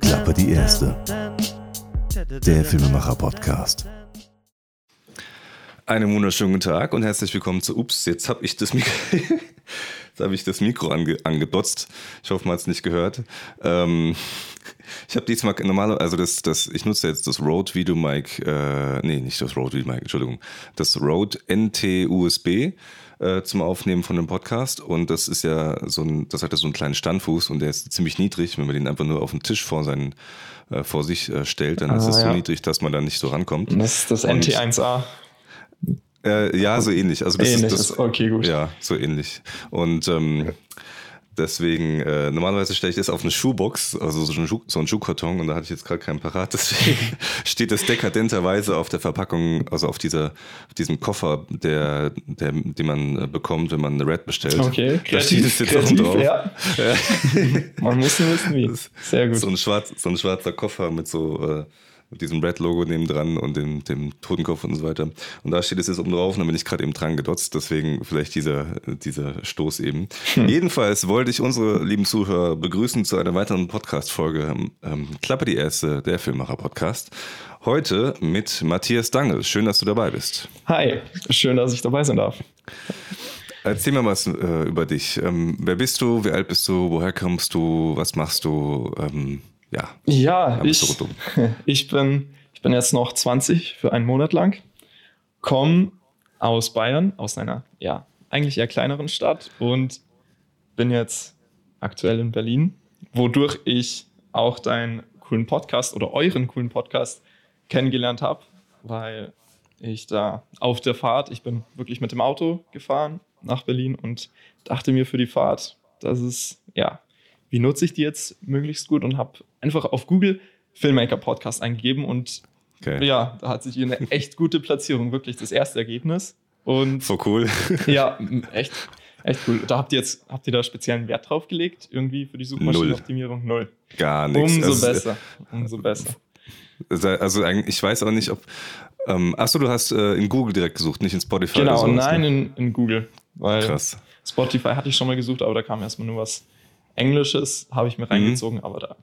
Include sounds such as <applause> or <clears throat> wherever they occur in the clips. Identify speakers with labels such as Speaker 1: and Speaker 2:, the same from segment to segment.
Speaker 1: Klappe die erste. Der Filmemacher-Podcast.
Speaker 2: Einen wunderschönen Tag und herzlich willkommen zu Ups, jetzt habe ich das Mikro, <laughs> jetzt habe ich das Mikro ange, angedotzt. Ich hoffe, man hat es nicht gehört. Ähm, <laughs> ich habe diesmal normalerweise, also das, das, ich nutze jetzt das Rode Video Mic, äh, nee, nicht das Rode Video Mic, Entschuldigung, das Rode NT USB äh, zum Aufnehmen von dem Podcast und das ist ja so ein, das hat ja so einen kleinen Standfuß und der ist ziemlich niedrig. Wenn man den einfach nur auf den Tisch vor seinen, äh, vor sich äh, stellt, dann ah, ist es ja. so niedrig, dass man da nicht so rankommt.
Speaker 3: Das ist das NT1A.
Speaker 2: Äh, ja, so ähnlich. Also das
Speaker 3: ähnlich
Speaker 2: ist das,
Speaker 3: okay, gut.
Speaker 2: Ja, so ähnlich. Und ähm, deswegen, äh, normalerweise stelle ich das auf eine Schuhbox, also so ein, Schuh, so Schuhkarton, und da hatte ich jetzt gerade keinen parat. <laughs> Deswegen steht das dekadenterweise auf der Verpackung, also auf dieser, auf diesem Koffer, der, der, den man äh, bekommt, wenn man eine Red bestellt.
Speaker 3: Okay, kreativ,
Speaker 2: da steht es jetzt kreativ, drauf.
Speaker 3: Ja. man muss nur wissen, wie. Sehr gut.
Speaker 2: So ein, schwarz, so ein schwarzer Koffer mit so äh, mit diesem Red-Logo neben dran und dem, dem Totenkopf und so weiter. Und da steht es jetzt oben drauf und da bin ich gerade eben dran gedotzt, deswegen vielleicht dieser, dieser Stoß eben. Hm. Jedenfalls wollte ich unsere lieben Zuhörer begrüßen zu einer weiteren Podcast-Folge ähm, Klappe die Erste, der Filmmacher-Podcast. Heute mit Matthias Dangel. Schön, dass du dabei bist.
Speaker 3: Hi, schön, dass ich dabei sein darf.
Speaker 2: Erzähl mal was äh, über dich. Ähm, wer bist du? Wie alt bist du? Woher kommst du? Was machst du? Ähm, ja.
Speaker 3: Ja, ich, <laughs> ich, bin, ich bin jetzt noch 20 für einen Monat lang, komme aus Bayern, aus einer, ja, eigentlich eher kleineren Stadt und bin jetzt aktuell in Berlin, wodurch ich auch deinen coolen Podcast oder euren coolen Podcast kennengelernt habe, weil ich da auf der Fahrt, ich bin wirklich mit dem Auto gefahren nach Berlin und dachte mir für die Fahrt, dass es ja wie nutze ich die jetzt möglichst gut und habe einfach auf Google Filmmaker Podcast eingegeben und okay. ja, da hat sich hier eine echt gute Platzierung, wirklich das erste Ergebnis. Und
Speaker 2: so cool. <laughs>
Speaker 3: ja, echt, echt cool. Da habt ihr jetzt, habt ihr da speziellen Wert drauf gelegt, irgendwie für die Suchmaschinenoptimierung?
Speaker 2: Null. Gar nichts.
Speaker 3: Umso also, besser. Umso besser.
Speaker 2: Also ich weiß auch nicht, ob. Ähm, achso, du hast äh, in Google direkt gesucht, nicht in Spotify.
Speaker 3: Genau,
Speaker 2: oder sowas,
Speaker 3: nein, ne? in, in Google. Weil Krass. Spotify hatte ich schon mal gesucht, aber da kam erstmal nur was Englisches habe ich mir mhm. reingezogen, mhm. aber da,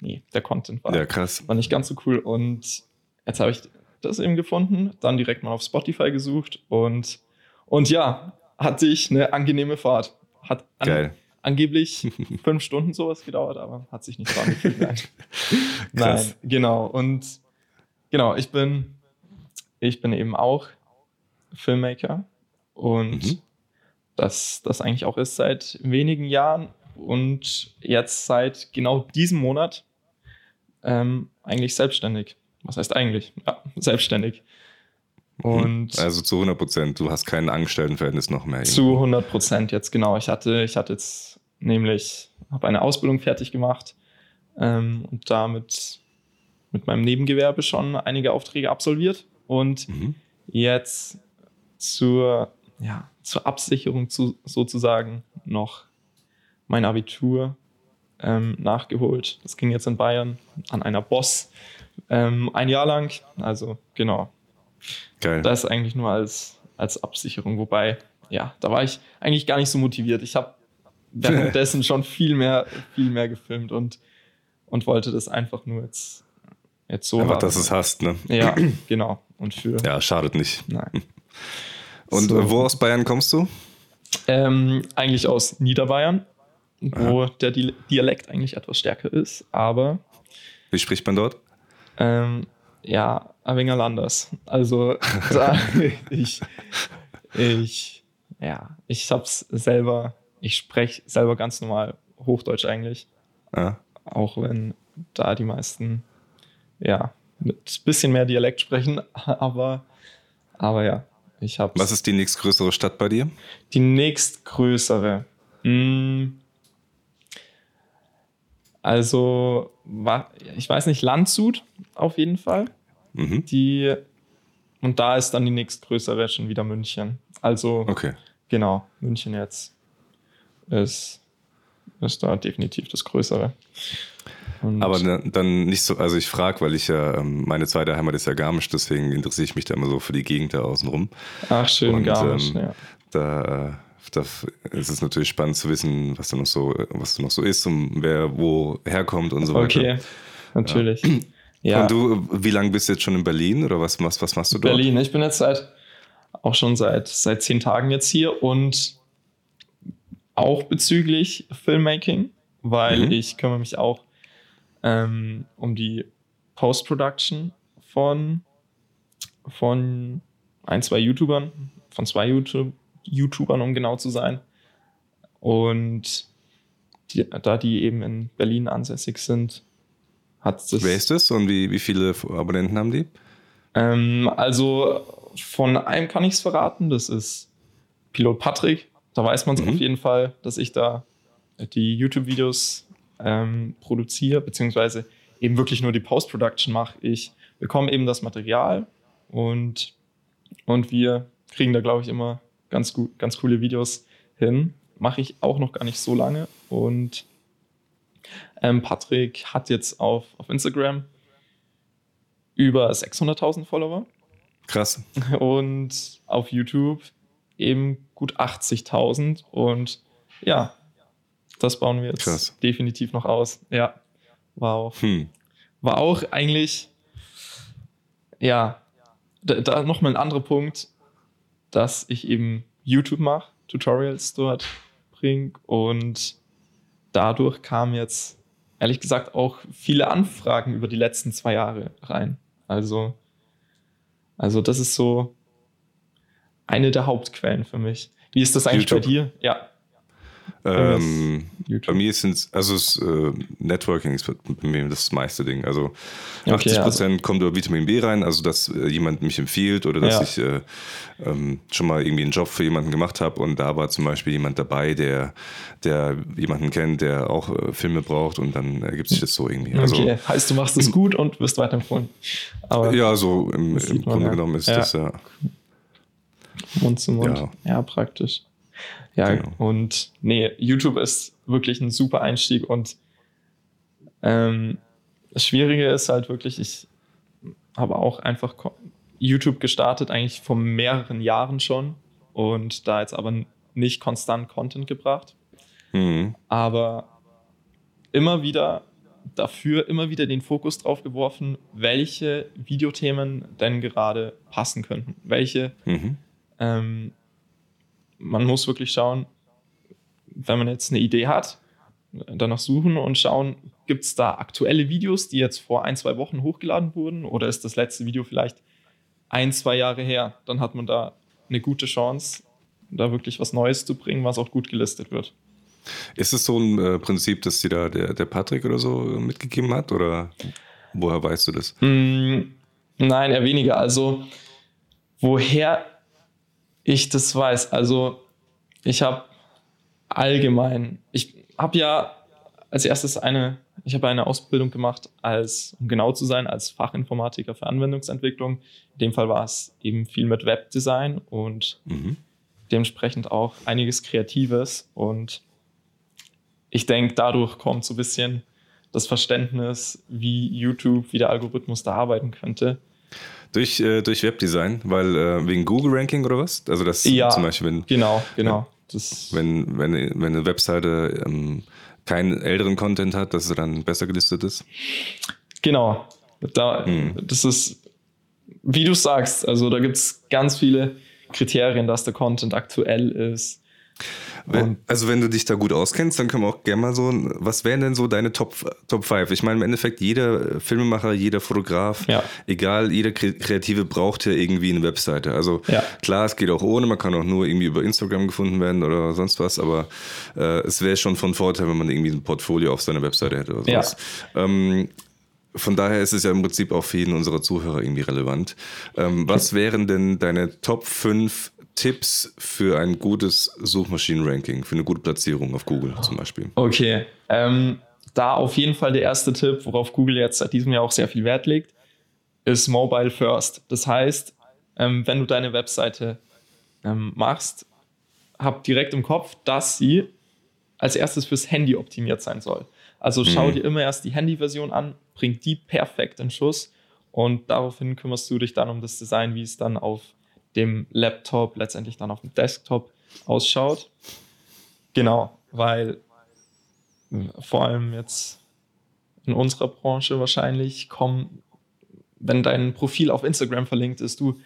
Speaker 3: nee, der Content war,
Speaker 2: ja, krass.
Speaker 3: war nicht ganz so cool. Und jetzt habe ich das eben gefunden, dann direkt mal auf Spotify gesucht und, und ja, hatte ich eine angenehme Fahrt. Hat an,
Speaker 2: Geil.
Speaker 3: angeblich <laughs> fünf Stunden sowas gedauert, aber hat sich nicht so angefühlt. Nein. Nein, genau. Und genau, ich bin, ich bin eben auch Filmmaker und mhm. das, das eigentlich auch ist seit wenigen Jahren und jetzt seit genau diesem Monat ähm, eigentlich selbstständig. Was heißt eigentlich? Ja, selbstständig. Und
Speaker 2: also zu 100 Prozent, du hast kein Angestelltenverhältnis noch mehr.
Speaker 3: Zu 100 Prozent jetzt, genau. Ich hatte, ich hatte jetzt nämlich, habe eine Ausbildung fertig gemacht ähm, und damit mit meinem Nebengewerbe schon einige Aufträge absolviert und mhm. jetzt zur, ja, zur Absicherung zu, sozusagen noch mein Abitur ähm, nachgeholt. Das ging jetzt in Bayern an einer Boss ähm, ein Jahr lang. Also genau.
Speaker 2: Geil.
Speaker 3: Das eigentlich nur als, als Absicherung. Wobei, ja, da war ich eigentlich gar nicht so motiviert. Ich habe <laughs> währenddessen schon viel mehr, viel mehr gefilmt und, und wollte das einfach nur jetzt, jetzt so.
Speaker 2: Einfach, haben. dass es hast, ne?
Speaker 3: Ja, <clears throat> genau. Und für.
Speaker 2: Ja, schadet nicht.
Speaker 3: Nein.
Speaker 2: Und so. wo aus Bayern kommst du?
Speaker 3: Ähm, eigentlich aus Niederbayern wo ja. der Dialekt eigentlich etwas stärker ist, aber.
Speaker 2: Wie spricht man dort?
Speaker 3: Ähm, ja, ein wenig anders. Also, <laughs> ich, ich, ja, ich hab's selber, ich spreche selber ganz normal Hochdeutsch eigentlich. Ja. Auch wenn da die meisten, ja, mit bisschen mehr Dialekt sprechen, <laughs> aber, aber ja, ich hab's.
Speaker 2: Was ist die nächstgrößere Stadt bei dir?
Speaker 3: Die nächstgrößere. Mh, hm, also, ich weiß nicht, Landshut auf jeden Fall. Mhm. Die, und da ist dann die nächstgrößere schon wieder München. Also,
Speaker 2: okay.
Speaker 3: genau, München jetzt ist, ist da definitiv das Größere.
Speaker 2: Und Aber dann nicht so, also ich frage, weil ich ja, ähm, meine zweite Heimat ist ja Garmisch, deswegen interessiere ich mich da immer so für die Gegend da außenrum.
Speaker 3: Ach, schön, Und, Garmisch, ähm, ja.
Speaker 2: Da, da ist es natürlich spannend zu wissen, was da noch so, was da noch so ist und wer wo herkommt und so weiter.
Speaker 3: Okay, natürlich. Ja. <clears throat>
Speaker 2: ja. Und du, wie lange bist du jetzt schon in Berlin oder was, was, was machst du
Speaker 3: dort? Berlin, ich bin jetzt seit auch schon seit, seit zehn Tagen jetzt hier und auch bezüglich Filmmaking, weil mhm. ich kümmere mich auch ähm, um die Post-Production von, von ein, zwei YouTubern, von zwei YouTube, YouTubern, um genau zu sein. Und die, da die eben in Berlin ansässig sind, hat
Speaker 2: das. Wer ist das und wie, wie viele Abonnenten haben die?
Speaker 3: Ähm, also von einem kann ich es verraten, das ist Pilot Patrick. Da weiß man es mhm. auf jeden Fall, dass ich da die YouTube-Videos ähm, produziere, beziehungsweise eben wirklich nur die Post-Production mache. Ich bekomme eben das Material und, und wir kriegen da, glaube ich, immer ganz, gut, ganz coole Videos hin. Mache ich auch noch gar nicht so lange. Und ähm, Patrick hat jetzt auf, auf Instagram über 600.000 Follower.
Speaker 2: Krass. <laughs>
Speaker 3: Und auf YouTube eben gut 80.000. Und ja, das bauen wir jetzt Krass. definitiv noch aus. Ja, war auch, hm. war auch eigentlich, ja, da, da nochmal ein anderer Punkt, dass ich eben YouTube mache, Tutorials dort bringe und dadurch kamen jetzt ehrlich gesagt auch viele Anfragen über die letzten zwei Jahre rein. Also, also das ist so eine der Hauptquellen für mich. Wie ist das eigentlich YouTube. bei dir? Ja.
Speaker 2: Ähm, bei mir sind es, also äh, Networking ist bei mir das meiste Ding. Also okay, 80 Prozent also. kommt über Vitamin B rein, also dass äh, jemand mich empfiehlt oder dass ja. ich äh, ähm, schon mal irgendwie einen Job für jemanden gemacht habe und da war zum Beispiel jemand dabei, der, der jemanden kennt, der auch äh, Filme braucht und dann ergibt sich das so irgendwie.
Speaker 3: Also, okay, heißt du machst es gut und wirst weiterempfohlen.
Speaker 2: Aber ja, so im, im Grunde ja. genommen ist ja. das ja.
Speaker 3: Mund zu Mund. Ja, ja praktisch. Ja, genau. und nee, YouTube ist wirklich ein super Einstieg und ähm, das Schwierige ist halt wirklich, ich habe auch einfach YouTube gestartet, eigentlich vor mehreren Jahren schon und da jetzt aber nicht konstant Content gebracht. Mhm. Aber immer wieder dafür immer wieder den Fokus drauf geworfen, welche Videothemen denn gerade passen könnten. Welche mhm. ähm, man muss wirklich schauen, wenn man jetzt eine Idee hat, danach suchen und schauen, gibt es da aktuelle Videos, die jetzt vor ein, zwei Wochen hochgeladen wurden oder ist das letzte Video vielleicht ein, zwei Jahre her? Dann hat man da eine gute Chance, da wirklich was Neues zu bringen, was auch gut gelistet wird.
Speaker 2: Ist es so ein äh, Prinzip, das dir da der, der Patrick oder so mitgegeben hat oder woher weißt du das?
Speaker 3: Mm, nein, eher weniger. Also woher ich das weiß. Also ich habe allgemein, ich habe ja als erstes eine, ich habe eine Ausbildung gemacht als, um genau zu sein, als Fachinformatiker für Anwendungsentwicklung. In dem Fall war es eben viel mit Webdesign und mhm. dementsprechend auch einiges Kreatives. Und ich denke, dadurch kommt so ein bisschen das Verständnis, wie YouTube, wie der Algorithmus da arbeiten könnte.
Speaker 2: Durch, äh, durch Webdesign, weil äh, wegen Google Ranking oder was? Also das
Speaker 3: ja, zum Beispiel, wenn,
Speaker 2: genau, genau. Das wenn, wenn, wenn eine Webseite ähm, keinen älteren Content hat, dass sie dann besser gelistet ist?
Speaker 3: Genau. Da, hm. Das ist, wie du sagst, also da gibt es ganz viele Kriterien, dass der Content aktuell ist.
Speaker 2: Wenn, also wenn du dich da gut auskennst, dann können wir auch gerne mal so, was wären denn so deine Top, Top 5? Ich meine, im Endeffekt jeder Filmemacher, jeder Fotograf, ja. egal, jeder Kreative braucht ja irgendwie eine Webseite. Also ja. klar, es geht auch ohne, man kann auch nur irgendwie über Instagram gefunden werden oder sonst was, aber äh, es wäre schon von Vorteil, wenn man irgendwie ein Portfolio auf seiner Webseite hätte oder sowas. Ja. Ähm, von daher ist es ja im Prinzip auch für jeden unserer Zuhörer irgendwie relevant. Ähm, was wären denn deine Top 5 Tipps für ein gutes Suchmaschinenranking, für eine gute Platzierung auf Google zum Beispiel?
Speaker 3: Okay, ähm, da auf jeden Fall der erste Tipp, worauf Google jetzt seit diesem Jahr auch sehr viel Wert legt, ist Mobile First. Das heißt, ähm, wenn du deine Webseite ähm, machst, hab direkt im Kopf, dass sie als erstes fürs Handy optimiert sein soll. Also schau mhm. dir immer erst die Handyversion an, bring die perfekt in Schuss und daraufhin kümmerst du dich dann um das Design, wie es dann auf dem Laptop, letztendlich dann auf dem Desktop ausschaut. Genau, weil vor allem jetzt in unserer Branche wahrscheinlich kommen, wenn dein Profil auf Instagram verlinkt ist, du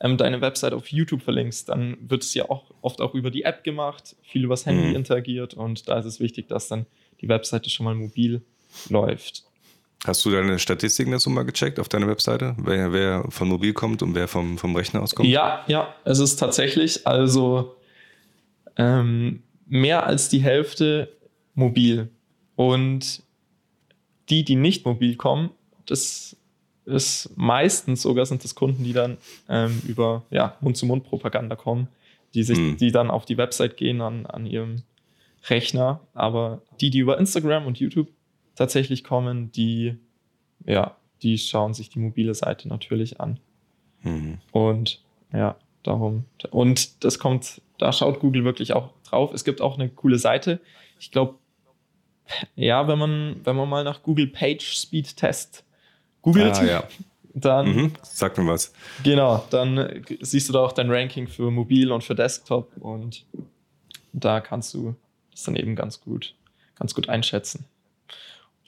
Speaker 3: ähm, deine Website auf YouTube verlinkst, dann wird es ja auch oft auch über die App gemacht, viel übers Handy mhm. interagiert und da ist es wichtig, dass dann die Webseite schon mal mobil läuft.
Speaker 2: Hast du deine Statistiken dazu mal gecheckt auf deiner Webseite, wer, wer von mobil kommt und wer vom, vom Rechner aus kommt?
Speaker 3: Ja, ja, es ist tatsächlich also ähm, mehr als die Hälfte mobil. Und die, die nicht mobil kommen, das ist meistens sogar sind das Kunden, die dann ähm, über ja, Mund-zu-Mund-Propaganda kommen, die sich, hm. die dann auf die Website gehen an, an ihrem Rechner. Aber die, die über Instagram und YouTube tatsächlich kommen, die, ja, die schauen sich die mobile Seite natürlich an. Mhm. Und ja, darum. Und das kommt, da schaut Google wirklich auch drauf. Es gibt auch eine coole Seite. Ich glaube, ja, wenn man, wenn man mal nach Google Page Speed Test googelt,
Speaker 2: ah, ja. <laughs>
Speaker 3: dann.
Speaker 2: Mhm, sag mir was.
Speaker 3: Genau, dann siehst du da auch dein Ranking für mobil und für Desktop und da kannst du das dann eben ganz gut, ganz gut einschätzen.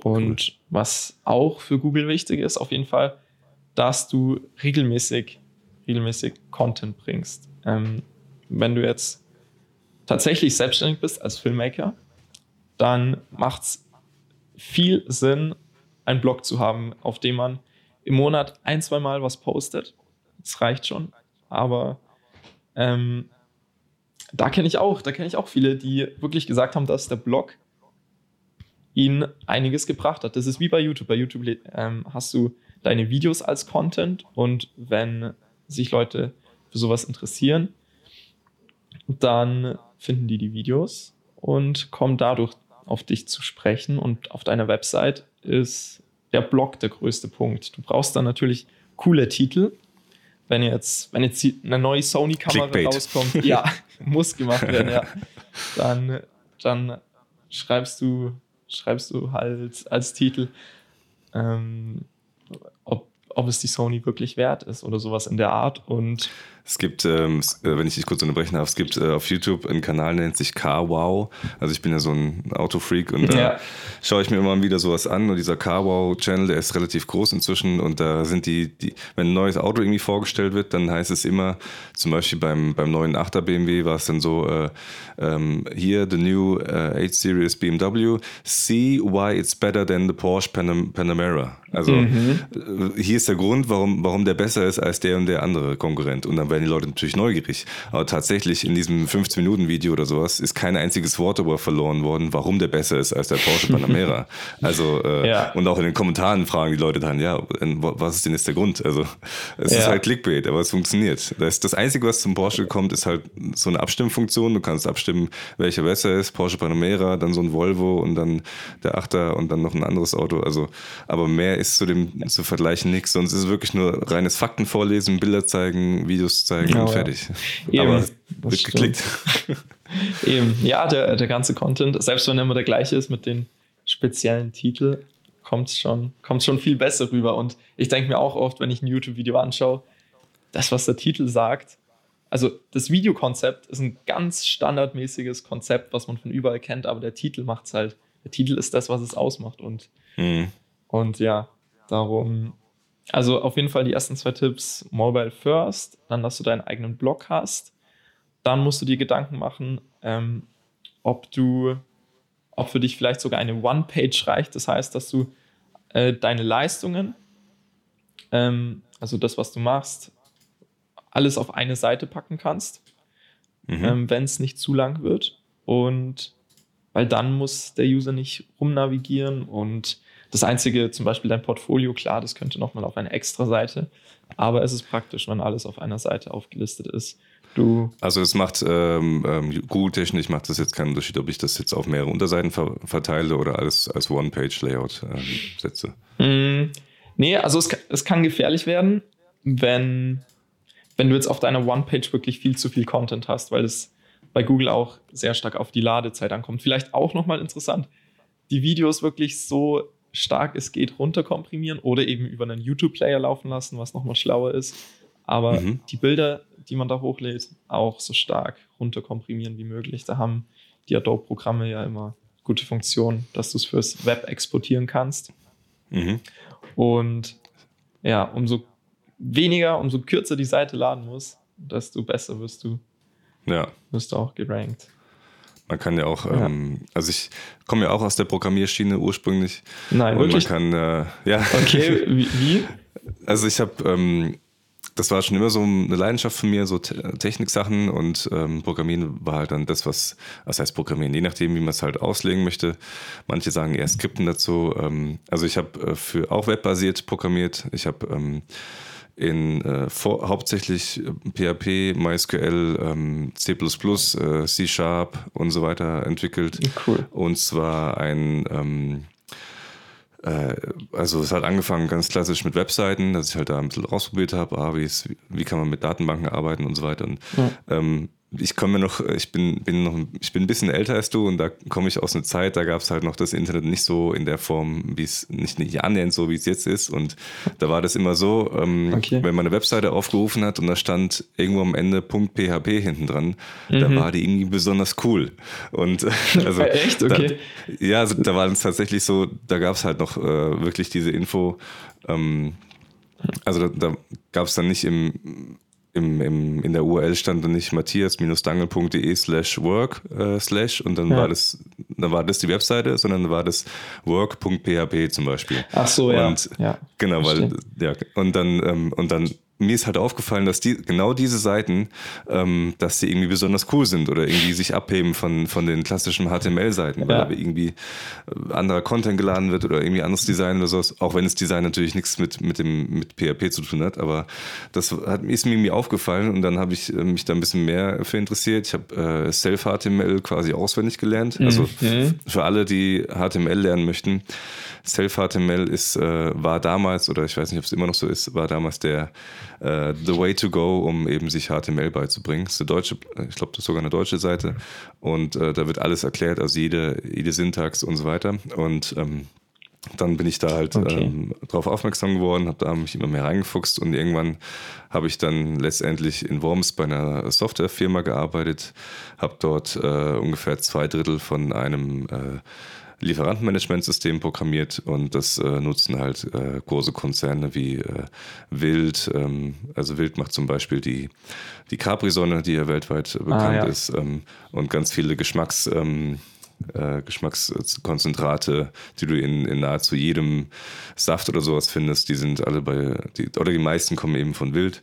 Speaker 3: Und cool. was auch für Google wichtig ist, auf jeden Fall, dass du regelmäßig, regelmäßig Content bringst. Ähm, wenn du jetzt tatsächlich selbstständig bist als Filmmaker, dann macht es viel Sinn, einen Blog zu haben, auf dem man im Monat ein, zwei Mal was postet. Das reicht schon. Aber ähm, da kenne ich auch, da kenne ich auch viele, die wirklich gesagt haben, dass der Blog ihnen einiges gebracht hat. Das ist wie bei YouTube. Bei YouTube ähm, hast du deine Videos als Content und wenn sich Leute für sowas interessieren, dann finden die die Videos und kommen dadurch auf dich zu sprechen. Und auf deiner Website ist der Blog der größte Punkt. Du brauchst dann natürlich coole Titel. Wenn jetzt, wenn jetzt eine neue Sony-Kamera rauskommt, <laughs> ja, muss gemacht werden, ja. Dann, dann schreibst du, schreibst du halt als Titel, ähm, ob, ob es die Sony wirklich wert ist oder sowas in der Art. Und
Speaker 2: es gibt, ähm, äh, wenn ich dich kurz unterbrechen darf, es gibt äh, auf YouTube einen Kanal, der nennt sich Car Wow. Also ich bin ja so ein Autofreak und da ja. schaue ich mir immer wieder sowas an. Und dieser Car Wow Channel, der ist relativ groß inzwischen und da sind die, die, wenn ein neues Auto irgendwie vorgestellt wird, dann heißt es immer, zum Beispiel beim, beim neuen 8er BMW war es dann so, äh, ähm, hier the new äh, 8 Series BMW, see why it's better than the Porsche Panam Panamera. Also mhm. Äh, hier ist der Grund, warum, warum der besser ist als der und der andere Konkurrent. Und dann werden die Leute natürlich neugierig. Aber tatsächlich in diesem 15-Minuten-Video oder sowas ist kein einziges Wort darüber verloren worden, warum der besser ist als der Porsche Panamera. <laughs> also, äh, ja. und auch in den Kommentaren fragen die Leute dann, ja, was ist denn jetzt der Grund? Also, es ja. ist halt Clickbait, aber es funktioniert. Das, das Einzige, was zum Porsche kommt, ist halt so eine Abstimmfunktion. Du kannst abstimmen, welcher besser ist. Porsche Panamera, dann so ein Volvo und dann der Achter und dann noch ein anderes Auto. Also, aber mehr ist zu dem zu vergleichen nichts. Sonst ist es wirklich nur reines Fakten vorlesen, Bilder zeigen, Videos zeigen genau, und fertig.
Speaker 3: Ja. Aber wird geklickt. <laughs> Eben, ja, der, der ganze Content, selbst wenn er immer der gleiche ist mit den speziellen Titeln, kommt schon, kommt schon viel besser rüber. Und ich denke mir auch oft, wenn ich ein YouTube-Video anschaue, das, was der Titel sagt, also das Videokonzept ist ein ganz standardmäßiges Konzept, was man von überall kennt, aber der Titel macht es halt. Der Titel ist das, was es ausmacht. Und, mhm. und ja, darum also auf jeden Fall die ersten zwei Tipps, Mobile First, dann, dass du deinen eigenen Blog hast. Dann musst du dir Gedanken machen, ähm, ob du, ob für dich vielleicht sogar eine One-Page reicht. Das heißt, dass du äh, deine Leistungen, ähm, also das, was du machst, alles auf eine Seite packen kannst, mhm. ähm, wenn es nicht zu lang wird. Und weil dann muss der User nicht rumnavigieren und das Einzige, zum Beispiel dein Portfolio, klar, das könnte nochmal auf eine extra Seite, aber es ist praktisch, wenn alles auf einer Seite aufgelistet ist. Du
Speaker 2: also es macht ähm, ähm, Google-technisch macht das jetzt keinen Unterschied, ob ich das jetzt auf mehrere Unterseiten ver verteile oder alles als One-Page-Layout ähm, setze.
Speaker 3: Mm, nee, also es, es kann gefährlich werden, wenn, wenn du jetzt auf deiner One-Page wirklich viel zu viel Content hast, weil es bei Google auch sehr stark auf die Ladezeit ankommt. Vielleicht auch nochmal interessant, die Videos wirklich so stark es geht runterkomprimieren oder eben über einen YouTube-Player laufen lassen, was nochmal schlauer ist. Aber mhm. die Bilder, die man da hochlädt, auch so stark runterkomprimieren wie möglich. Da haben die Adobe-Programme ja immer gute Funktionen, dass du es fürs Web exportieren kannst. Mhm. Und ja, umso weniger, umso kürzer die Seite laden muss, desto besser wirst du. Ja. Wirst du auch gerankt.
Speaker 2: Man kann ja auch, ja. Ähm, also ich komme ja auch aus der Programmierschiene ursprünglich.
Speaker 3: Nein,
Speaker 2: und
Speaker 3: wirklich?
Speaker 2: Man kann, äh, ja.
Speaker 3: Okay, wie?
Speaker 2: Also ich habe, ähm, das war schon immer so eine Leidenschaft von mir, so Techniksachen und ähm, Programmieren war halt dann das, was, was heißt Programmieren, je nachdem, wie man es halt auslegen möchte. Manche sagen eher Skripten dazu. Ähm, also ich habe äh, für auch webbasiert programmiert. Ich habe ähm, in äh, vor, hauptsächlich PHP, äh, MySQL, ähm, C++, äh, C Sharp und so weiter entwickelt.
Speaker 3: Cool.
Speaker 2: Und zwar ein, ähm, äh, also es hat angefangen ganz klassisch mit Webseiten, dass ich halt da ein bisschen ausprobiert habe, ah, wie, wie kann man mit Datenbanken arbeiten und so weiter. Und, ja. ähm, ich komme noch, ich bin, bin noch, ich bin ein bisschen älter als du und da komme ich aus einer Zeit, da gab es halt noch das Internet nicht so in der Form, wie es nicht, nicht annähernd so, wie es jetzt ist. Und da war das immer so, ähm, okay. wenn man eine Webseite aufgerufen hat und da stand irgendwo am Ende .php hinten dran, mhm. da war die irgendwie besonders cool. Und <laughs> also
Speaker 3: echt okay.
Speaker 2: Da, ja, also, da war es tatsächlich so, da gab es halt noch äh, wirklich diese Info. Ähm, also da, da gab es dann nicht im im, im, in der URL stand dann nicht matthias-dangel.de slash work äh, slash und dann ja. war das dann war das die Webseite, sondern dann war das work.php zum Beispiel.
Speaker 3: Ach so, ja.
Speaker 2: Und, ja. Genau, weil, ja, und dann, ähm, und dann mir ist halt aufgefallen, dass die, genau diese Seiten, ähm, dass die irgendwie besonders cool sind oder irgendwie sich abheben von, von den klassischen HTML-Seiten, weil ja. da irgendwie äh, anderer Content geladen wird oder irgendwie anderes Design oder sowas, auch wenn das Design natürlich nichts mit, mit dem mit PHP zu tun hat, aber das hat, ist mir irgendwie aufgefallen und dann habe ich äh, mich da ein bisschen mehr für interessiert. Ich habe äh, Self-HTML quasi auswendig gelernt. Also mhm. für alle, die HTML lernen möchten, Self-HTML ist, äh, war damals, oder ich weiß nicht, ob es immer noch so ist, war damals der äh, The Way to Go, um eben sich HTML beizubringen. Das ist eine deutsche, ich glaube, das ist sogar eine deutsche Seite. Und äh, da wird alles erklärt, also jede, jede Syntax und so weiter. Und ähm, dann bin ich da halt okay. ähm, drauf aufmerksam geworden, habe da mich immer mehr reingefuchst und irgendwann habe ich dann letztendlich in Worms bei einer Softwarefirma gearbeitet, habe dort äh, ungefähr zwei Drittel von einem äh, Lieferantenmanagementsystem programmiert und das äh, nutzen halt äh, große Konzerne wie äh, Wild. Ähm, also Wild macht zum Beispiel die, die Capri-Sonne, die ja weltweit bekannt ah, ja. ist ähm, und ganz viele Geschmacks... Ähm, äh, Geschmackskonzentrate, die du in, in, nahezu jedem Saft oder sowas findest, die sind alle bei, die, oder die meisten kommen eben von Wild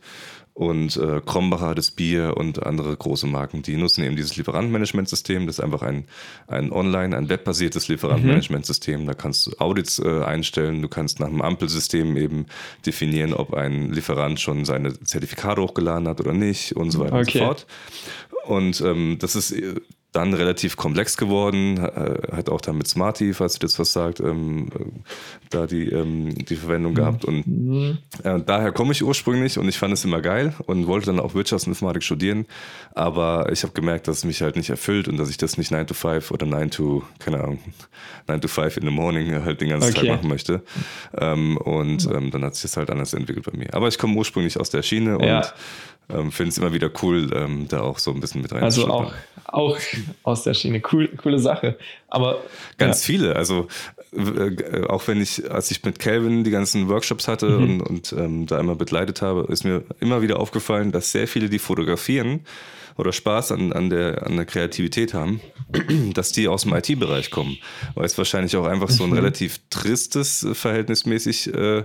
Speaker 2: und äh, Krombacher, das Bier und andere große Marken, die nutzen eben dieses Lieferantenmanagementsystem. Das ist einfach ein, ein online, ein webbasiertes Lieferantenmanagementsystem. Mhm. Da kannst du Audits äh, einstellen, du kannst nach einem Ampelsystem eben definieren, ob ein Lieferant schon seine Zertifikate hochgeladen hat oder nicht und so weiter okay. und so fort. Und ähm, das ist äh, dann relativ komplex geworden, äh, hat auch dann mit Smarty, falls du das was sagt, ähm, äh, da die, ähm, die Verwendung mhm. gehabt. Und äh, daher komme ich ursprünglich und ich fand es immer geil und wollte dann auch Wirtschaftsinformatik studieren. Aber ich habe gemerkt, dass es mich halt nicht erfüllt und dass ich das nicht 9 to 5 oder 9 to, keine Ahnung, 9 to 5 in the morning halt den ganzen okay. Tag machen möchte. Ähm, und ähm, dann hat sich das halt anders entwickelt bei mir. Aber ich komme ursprünglich aus der Schiene und
Speaker 3: ja
Speaker 2: ähm, finde es immer wieder cool, ähm, da auch so ein bisschen mit rein
Speaker 3: Also auch, auch aus der Schiene. Cool, coole Sache. Aber
Speaker 2: ganz ja. viele. Also äh, auch wenn ich, als ich mit Calvin die ganzen Workshops hatte mhm. und, und ähm, da immer begleitet habe, ist mir immer wieder aufgefallen, dass sehr viele, die fotografieren, oder Spaß an, an, der, an der Kreativität haben, <clears throat> dass die aus dem IT-Bereich kommen. Weil es wahrscheinlich auch einfach so ein mhm. relativ tristes, äh, verhältnismäßig äh,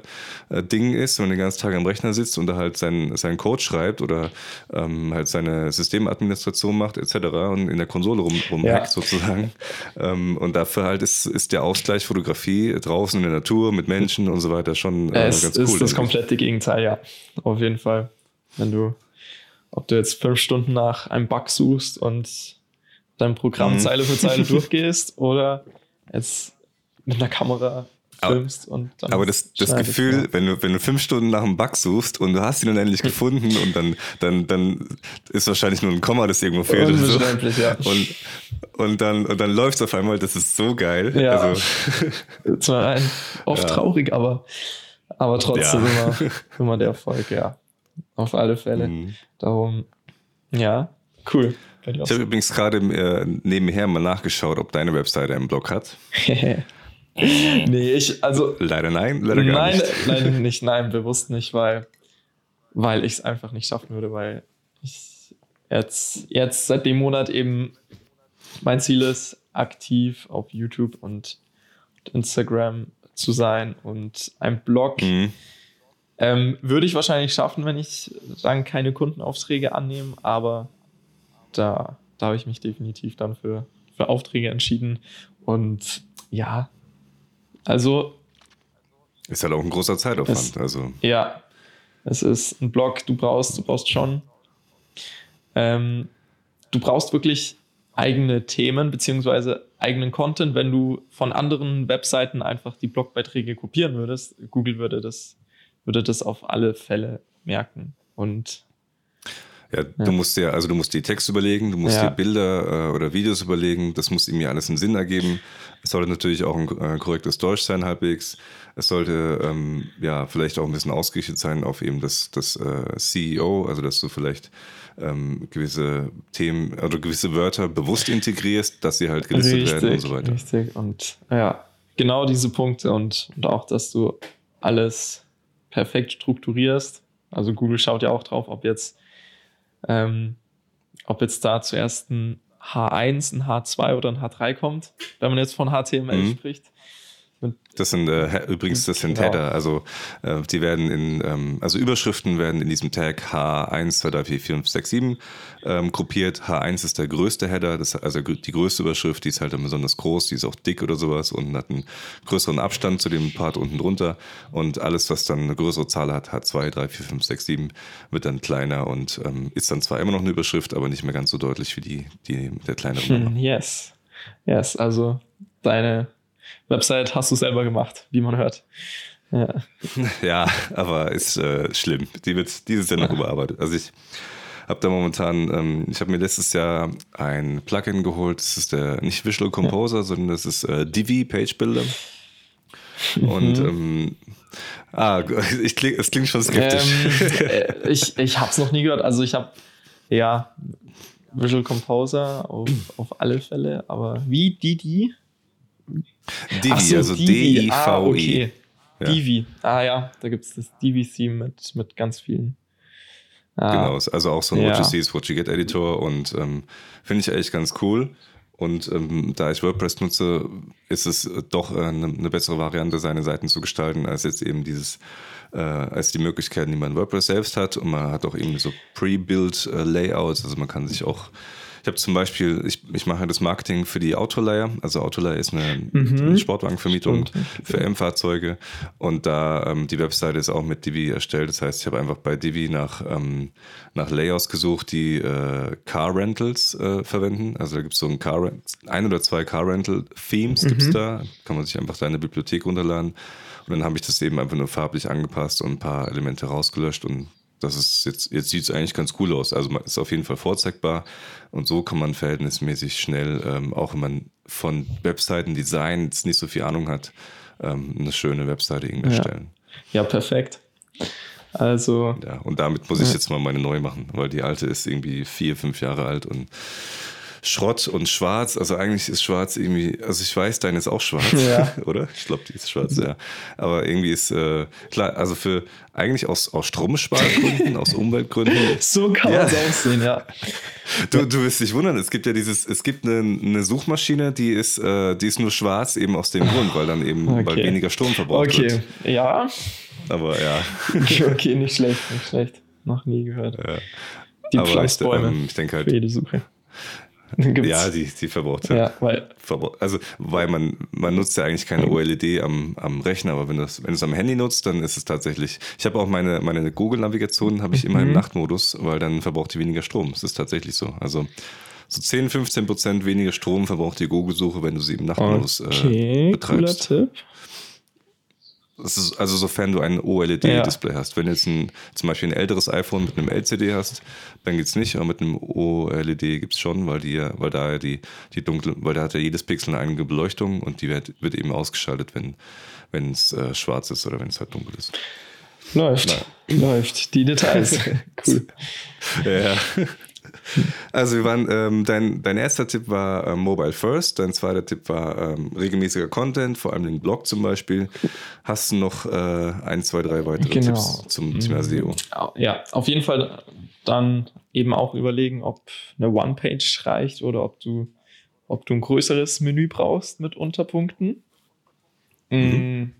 Speaker 2: äh, Ding ist, wenn man den ganzen Tag am Rechner sitzt und da halt seinen, seinen Code schreibt oder ähm, halt seine Systemadministration macht etc. und in der Konsole rum, rumhackt ja. sozusagen. Ähm, und dafür halt ist, ist der Ausgleich Fotografie draußen in der Natur mit Menschen und so weiter schon
Speaker 3: äh, es ganz cool. Es ist das komplette Gegenteil, ja. Auf jeden Fall. Wenn du ob du jetzt fünf Stunden nach einem Bug suchst und dein Programm mhm. Zeile für Zeile <laughs> durchgehst oder jetzt mit einer Kamera filmst und dann.
Speaker 2: Aber das, das Gefühl,
Speaker 3: ja.
Speaker 2: wenn du, wenn du fünf Stunden nach einem Bug suchst und du hast ihn dann endlich <laughs> gefunden und dann, dann, dann ist wahrscheinlich nur ein Komma, das irgendwo fehlt oder so.
Speaker 3: Ja.
Speaker 2: Und, und dann, und dann läuft es auf einmal, das ist so geil.
Speaker 3: Ja.
Speaker 2: Also, <laughs>
Speaker 3: Zwar ein, oft
Speaker 2: Ja.
Speaker 3: traurig, aber, aber trotzdem
Speaker 2: Ja.
Speaker 3: immer, immer der Erfolg, ja. Auf alle Fälle.
Speaker 2: Mhm.
Speaker 3: Darum, ja, cool.
Speaker 2: Ich habe übrigens gerade äh, nebenher mal nachgeschaut, ob deine Webseite einen Blog hat. <laughs>
Speaker 3: nee, ich, also,
Speaker 2: Leider nein, leider gar
Speaker 3: nein,
Speaker 2: nicht.
Speaker 3: nein, <laughs> nicht, nein, bewusst nicht, weil, weil ich es einfach nicht schaffen würde, weil ich jetzt, jetzt seit dem Monat eben mein Ziel ist, aktiv auf YouTube und Instagram zu sein und ein Blog
Speaker 2: Mhm.
Speaker 3: Ähm, würde ich wahrscheinlich schaffen, wenn ich dann keine Kundenaufträge annehme, aber da, da habe ich mich definitiv dann für, für Aufträge entschieden und ja, also
Speaker 2: Ist halt auch ein großer Zeitaufwand.
Speaker 3: Es-
Speaker 2: also,
Speaker 3: Ja, es ist ein Blog, du brauchst, du brauchst schon, ähm, du brauchst wirklich eigene Themen beziehungsweise eigenen Content. Wenn du von anderen Webseiten einfach die Blogbeiträge kopieren würdest, Google würde das, würde das auf alle Fälle merken. Und
Speaker 2: ja, du musst ja, also du musst die Texte überlegen, du musst
Speaker 3: Ja.
Speaker 2: dir Bilder äh, oder Videos überlegen, das muss ihm ja alles einen Sinn ergeben. Es sollte natürlich auch ein äh, korrektes Deutsch sein, halbwegs. Es sollte ähm, ja vielleicht auch ein bisschen ausgerichtet sein auf eben das, das äh, CEO, also dass du vielleicht ähm, gewisse Themen oder gewisse Wörter bewusst integrierst, dass sie halt gelistet werden und so weiter.
Speaker 3: Richtig. Und ja, genau diese Punkte und, und auch, dass du alles perfekt strukturierst. Also Google schaut ja auch drauf, ob jetzt, ähm, ob jetzt da zuerst ein H1, ein H2 oder ein H3 kommt, wenn man jetzt von HTML
Speaker 2: Mhm.
Speaker 3: spricht.
Speaker 2: Das sind äh, übrigens das sind
Speaker 3: Genau.
Speaker 2: Header, also äh, die werden in, ähm, also Überschriften werden in diesem Tag H1, 2, 3, 4, 5, 6, 7 ähm, gruppiert. H1 ist der größte Header, das, also die größte Überschrift, die ist halt dann besonders groß, die ist auch dick oder sowas und hat einen größeren Abstand zu dem Part unten drunter. Und alles, was dann eine größere Zahl hat, H2, 3, 4, 5, 6, 7, wird dann kleiner und ähm, ist dann zwar immer noch eine Überschrift, aber nicht mehr ganz so deutlich wie die, die der kleinere.
Speaker 3: Hm, yes. Yes, also deine Website hast du selber gemacht, wie man hört. Ja. <laughs>
Speaker 2: Ja, aber ist äh, schlimm. Die wird dieses Jahr noch überarbeitet. Also ich habe da momentan, ähm, ich habe mir letztes Jahr ein Plugin geholt. Das ist der nicht Visual Composer, sondern das ist äh, Divi Page Builder. Und ähm, ah, <laughs> ich kling, es klingt schon skeptisch.
Speaker 3: Ähm, <laughs> äh, ich ich habe es noch nie gehört. Also ich habe ja Visual Composer auf, auf alle Fälle, aber wie Didi?
Speaker 2: Divi,
Speaker 3: so,
Speaker 2: also
Speaker 3: Divi.
Speaker 2: D-I-V-I.
Speaker 3: Ah, okay.
Speaker 2: Ja.
Speaker 3: Divi. Ah ja, da gibt es das Divi-Theme mit, mit ganz vielen. Ah,
Speaker 2: Genau, ist also auch so ein
Speaker 3: Ja.
Speaker 2: What You See is What You Get Editor und ähm, finde ich eigentlich ganz cool. Und ähm, da ich WordPress nutze, ist es äh, doch äh, eine, eine bessere Variante, seine Seiten zu gestalten, als jetzt eben dieses, äh, als die Möglichkeiten, die man in WordPress selbst hat. Und man hat auch irgendwie so Pre-Built äh, Layouts, also man kann sich auch ich habe zum Beispiel, ich, ich mache das Marketing für die Autoleier. Also Autoleier ist eine, eine Sportwagenvermietung
Speaker 3: Stimmt.
Speaker 2: für M-Fahrzeuge. Und da ähm, die Webseite ist auch mit Divi erstellt. Das heißt, ich habe einfach bei Divi nach, ähm, nach Layouts gesucht, die äh, Car Rentals äh, verwenden. Also da gibt es so ein Car ein oder zwei Car Rental Themes gibt's da. Kann man sich einfach da in der Bibliothek runterladen. Und dann habe ich das eben einfach nur farblich angepasst und ein paar Elemente rausgelöscht und das ist jetzt, jetzt sieht es eigentlich ganz cool aus. Also man ist auf jeden Fall vorzeigbar und so kann man verhältnismäßig schnell, ähm, auch wenn man von Webseiten-Design jetzt nicht so viel Ahnung hat, ähm, eine schöne Webseite irgendwie
Speaker 3: Ja.
Speaker 2: erstellen.
Speaker 3: Ja, perfekt. Also,
Speaker 2: Ja, und damit muss ich jetzt mal meine neu machen, weil die alte ist irgendwie vier, fünf Jahre alt und Schrott und schwarz. Also eigentlich ist schwarz irgendwie, also ich weiß, deine ist auch schwarz,
Speaker 3: Ja. <laughs>
Speaker 2: oder? Ich glaube, die ist schwarz, ja. Aber irgendwie ist, äh, klar, also für eigentlich aus, aus Stromspargründen, aus Umweltgründen. <laughs>
Speaker 3: so kann
Speaker 2: Ja.
Speaker 3: man es auch sehen, ja.
Speaker 2: Du, du wirst dich wundern, es gibt ja dieses, es gibt eine, eine Suchmaschine, die ist, äh, die ist nur schwarz, eben aus dem Grund, weil dann eben weil
Speaker 3: Okay.
Speaker 2: weniger Strom verbraucht
Speaker 3: Okay,
Speaker 2: wird.
Speaker 3: ja.
Speaker 2: Aber ja. <laughs>
Speaker 3: Okay, nicht schlecht, nicht schlecht. Noch nie gehört.
Speaker 2: ja.
Speaker 3: Die
Speaker 2: Aber ich, ähm, ich denke
Speaker 3: für
Speaker 2: halt,
Speaker 3: jede Suche.
Speaker 2: Ja, die, die verbraucht halt
Speaker 3: ja, weil
Speaker 2: Also, weil man, man nutzt ja eigentlich keine OLED am, am Rechner, aber wenn du es wenn am Handy nutzt, dann ist es tatsächlich. Ich habe auch meine, meine Google-Navigation habe ich immer
Speaker 3: Mhm.
Speaker 2: im Nachtmodus, weil dann verbraucht die weniger Strom. Es ist tatsächlich so. Also so 10, 15 Prozent weniger Strom verbraucht die Google-Suche, wenn du sie im Nachtmodus äh,
Speaker 3: okay, cooler
Speaker 2: betreibst.
Speaker 3: Tipp.
Speaker 2: Ist, also sofern du ein OLED-Display ja. hast. Wenn du jetzt ein, zum Beispiel ein älteres iPhone mit einem LCD hast, dann geht's nicht, aber mit einem OLED gibt es schon, weil die weil da die, die dunkle, weil da hat ja jedes Pixel eine eigene Beleuchtung und die wird, wird eben ausgeschaltet, wenn es äh, schwarz ist oder wenn es halt dunkel ist.
Speaker 3: Läuft. Nein. Läuft. Die Details. <laughs> cool.
Speaker 2: Ja. <laughs> Also wir waren, ähm, dein, dein erster Tipp war ähm, Mobile First, dein zweiter Tipp war ähm, regelmäßiger Content, vor allem den Blog zum Beispiel. Hast du noch äh, ein, zwei, drei weitere genau. Tipps zum Thema mhm. SEO?
Speaker 3: Ja, auf jeden Fall dann eben auch überlegen, ob eine One-Page reicht oder ob du, ob du ein größeres Menü brauchst mit Unterpunkten. Mhm. Mm.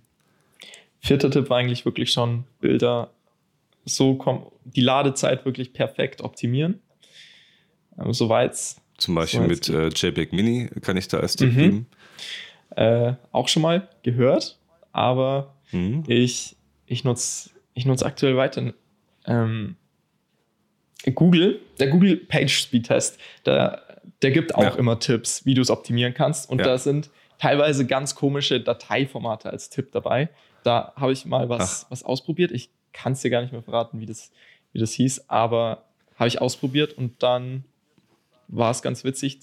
Speaker 3: Vierter Tipp war eigentlich wirklich schon Bilder so kommen, die Ladezeit wirklich perfekt optimieren. Ähm, Soweit.
Speaker 2: Zum Beispiel mit äh, JPEG Mini kann ich da als Tipp mhm. geben.
Speaker 3: Äh, auch schon mal gehört, aber mhm. ich, ich nutze ich nutz aktuell weiter ähm, Google, der Google Page Speed Test, der, der gibt auch ja. immer Tipps, wie du es optimieren kannst. Und ja. da sind teilweise ganz komische Dateiformate als Tipp dabei. Da habe ich mal was, was ausprobiert. Ich kann es dir gar nicht mehr verraten, wie das, wie das hieß, aber habe ich ausprobiert und dann war es ganz witzig.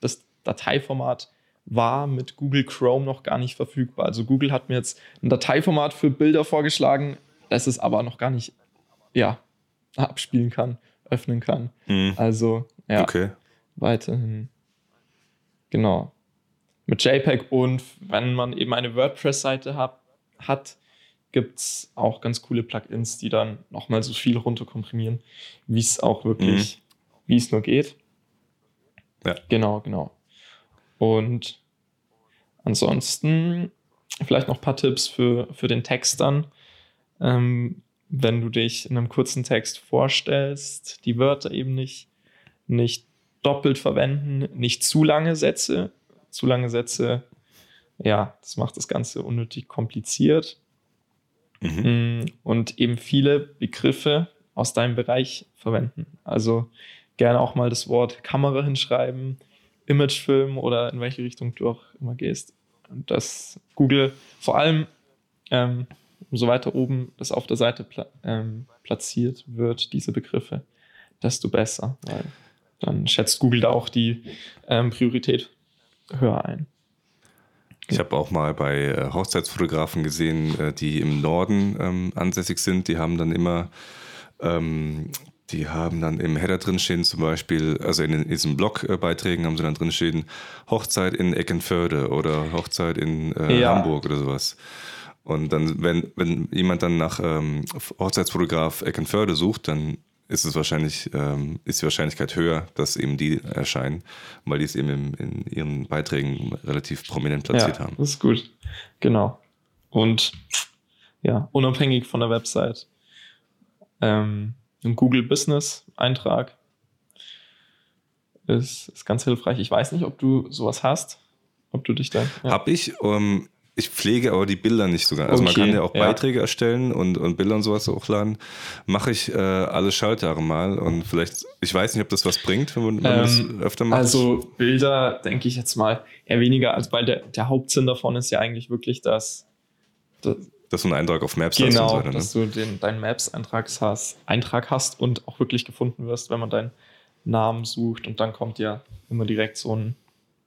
Speaker 3: Das Dateiformat war mit Google Chrome noch gar nicht verfügbar. Also Google hat mir jetzt ein Dateiformat für Bilder vorgeschlagen, das es aber noch gar nicht ja, abspielen kann, öffnen kann. Mhm. Also ja, okay. weiterhin. Genau. Mit JPEG und wenn man eben eine WordPress-Seite hat, hat gibt es auch ganz coole Plugins, die dann nochmal so viel runterkomprimieren, wie es auch wirklich, mhm. wie es nur geht. Ja. Genau, genau. Und ansonsten vielleicht noch ein paar Tipps für, für den Text dann. Ähm, wenn du dich in einem kurzen Text vorstellst, die Wörter eben nicht, nicht doppelt verwenden, nicht zu lange Sätze. Zu lange Sätze, ja, das macht das Ganze unnötig kompliziert. Mhm. Mm, und eben viele Begriffe aus deinem Bereich verwenden. Also gerne auch mal das Wort Kamera hinschreiben, Imagefilm oder in welche Richtung du auch immer gehst. Und dass Google vor allem, ähm, umso weiter oben das auf der Seite pla ähm, platziert wird, diese Begriffe, desto besser, weil dann schätzt Google da auch die ähm, Priorität höher ein.
Speaker 2: Ich habe auch mal bei äh, Hochzeitsfotografen gesehen, äh, die im Norden ähm, ansässig sind. Die haben dann immer, ähm, die haben dann im Header drin stehen, zum Beispiel, also in, in diesen Blogbeiträgen haben sie dann drin stehen, Hochzeit in Eckenförde oder Hochzeit in äh, ja. Hamburg oder sowas. Und dann, wenn, wenn jemand dann nach ähm, Hochzeitsfotograf Eckenförde sucht, dann ist es wahrscheinlich, ähm, ist die Wahrscheinlichkeit höher, dass eben die erscheinen, weil die es eben in, in ihren Beiträgen relativ prominent platziert
Speaker 3: ja,
Speaker 2: haben.
Speaker 3: Das ist gut. Genau. Und ja, unabhängig von der Website. Ähm, ein Google Business Eintrag ist, ist ganz hilfreich. Ich weiß nicht, ob du sowas hast, ob du dich da.
Speaker 2: Ja. Hab ich. Um, ähm, ich pflege aber die Bilder nicht sogar. Also okay, man kann ja auch ja. Beiträge erstellen und, und Bilder und sowas hochladen. Mache ich äh, alle Schaltjahre mal und vielleicht, ich weiß nicht, ob das was bringt, wenn man, ähm, das öfter macht.
Speaker 3: Also Bilder denke ich jetzt mal eher weniger, als weil der, der Hauptsinn davon ist ja eigentlich wirklich, dass,
Speaker 2: dass dass du einen Eintrag auf Maps
Speaker 3: genau, hast. Genau, so ne? dass du den, deinen Maps-Eintrag hast, Eintrag hast und auch wirklich gefunden wirst, wenn man deinen Namen sucht und dann kommt ja immer direkt so ein,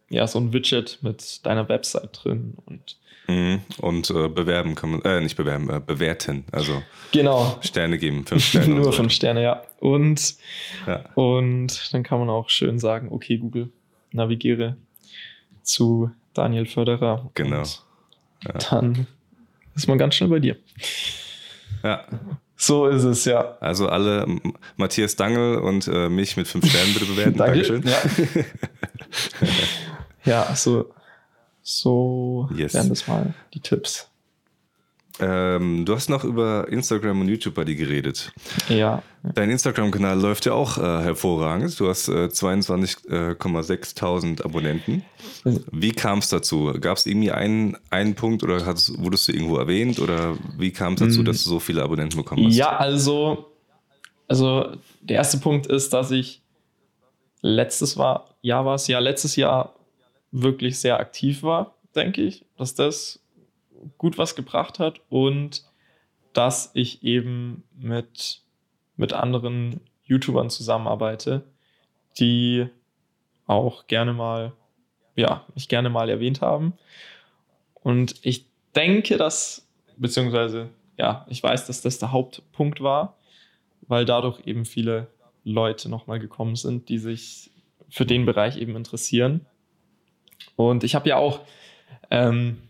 Speaker 3: ja, so ein Widget mit deiner Website drin und
Speaker 2: Mhm. Und äh, bewerben kann man, äh, nicht bewerben, äh, bewerten. Also
Speaker 3: genau.
Speaker 2: Sterne geben, fünf Sterne. <laughs>
Speaker 3: Nur so. fünf Sterne, ja. Und, ja. und dann kann man auch schön sagen, okay, Google, navigiere zu Daniel Förderer.
Speaker 2: Genau.
Speaker 3: Ja. Dann ist man ganz schnell bei dir.
Speaker 2: Ja.
Speaker 3: So ist es, ja.
Speaker 2: Also alle Matthias Dangel und äh, mich mit fünf Sternen bitte bewerten. <laughs>
Speaker 3: Danke.
Speaker 2: Dankeschön.
Speaker 3: Ja, <laughs> ja also so yes. wären das mal die Tipps.
Speaker 2: Ähm, du hast noch über Instagram und YouTube bei dir geredet.
Speaker 3: Ja.
Speaker 2: Dein Instagram-Kanal läuft ja auch äh, hervorragend. Du hast äh, 22,6.000 äh, Abonnenten. Wie kam es dazu? Gab es irgendwie einen, einen Punkt oder wurdest du irgendwo erwähnt? Oder wie kam es dazu, mm. dass du so viele Abonnenten bekommen hast?
Speaker 3: Ja, also, also der erste Punkt ist, dass ich letztes Jahr war es ja letztes Jahr wirklich sehr aktiv war, denke ich, dass das gut was gebracht hat und dass ich eben mit, mit anderen YouTubern zusammenarbeite, die auch gerne mal, ja, mich gerne mal erwähnt haben. Und ich denke, dass, beziehungsweise, ja, ich weiß, dass das der Hauptpunkt war, weil dadurch eben viele Leute nochmal gekommen sind, die sich für den Bereich eben interessieren. Und ich habe ja auch ähm,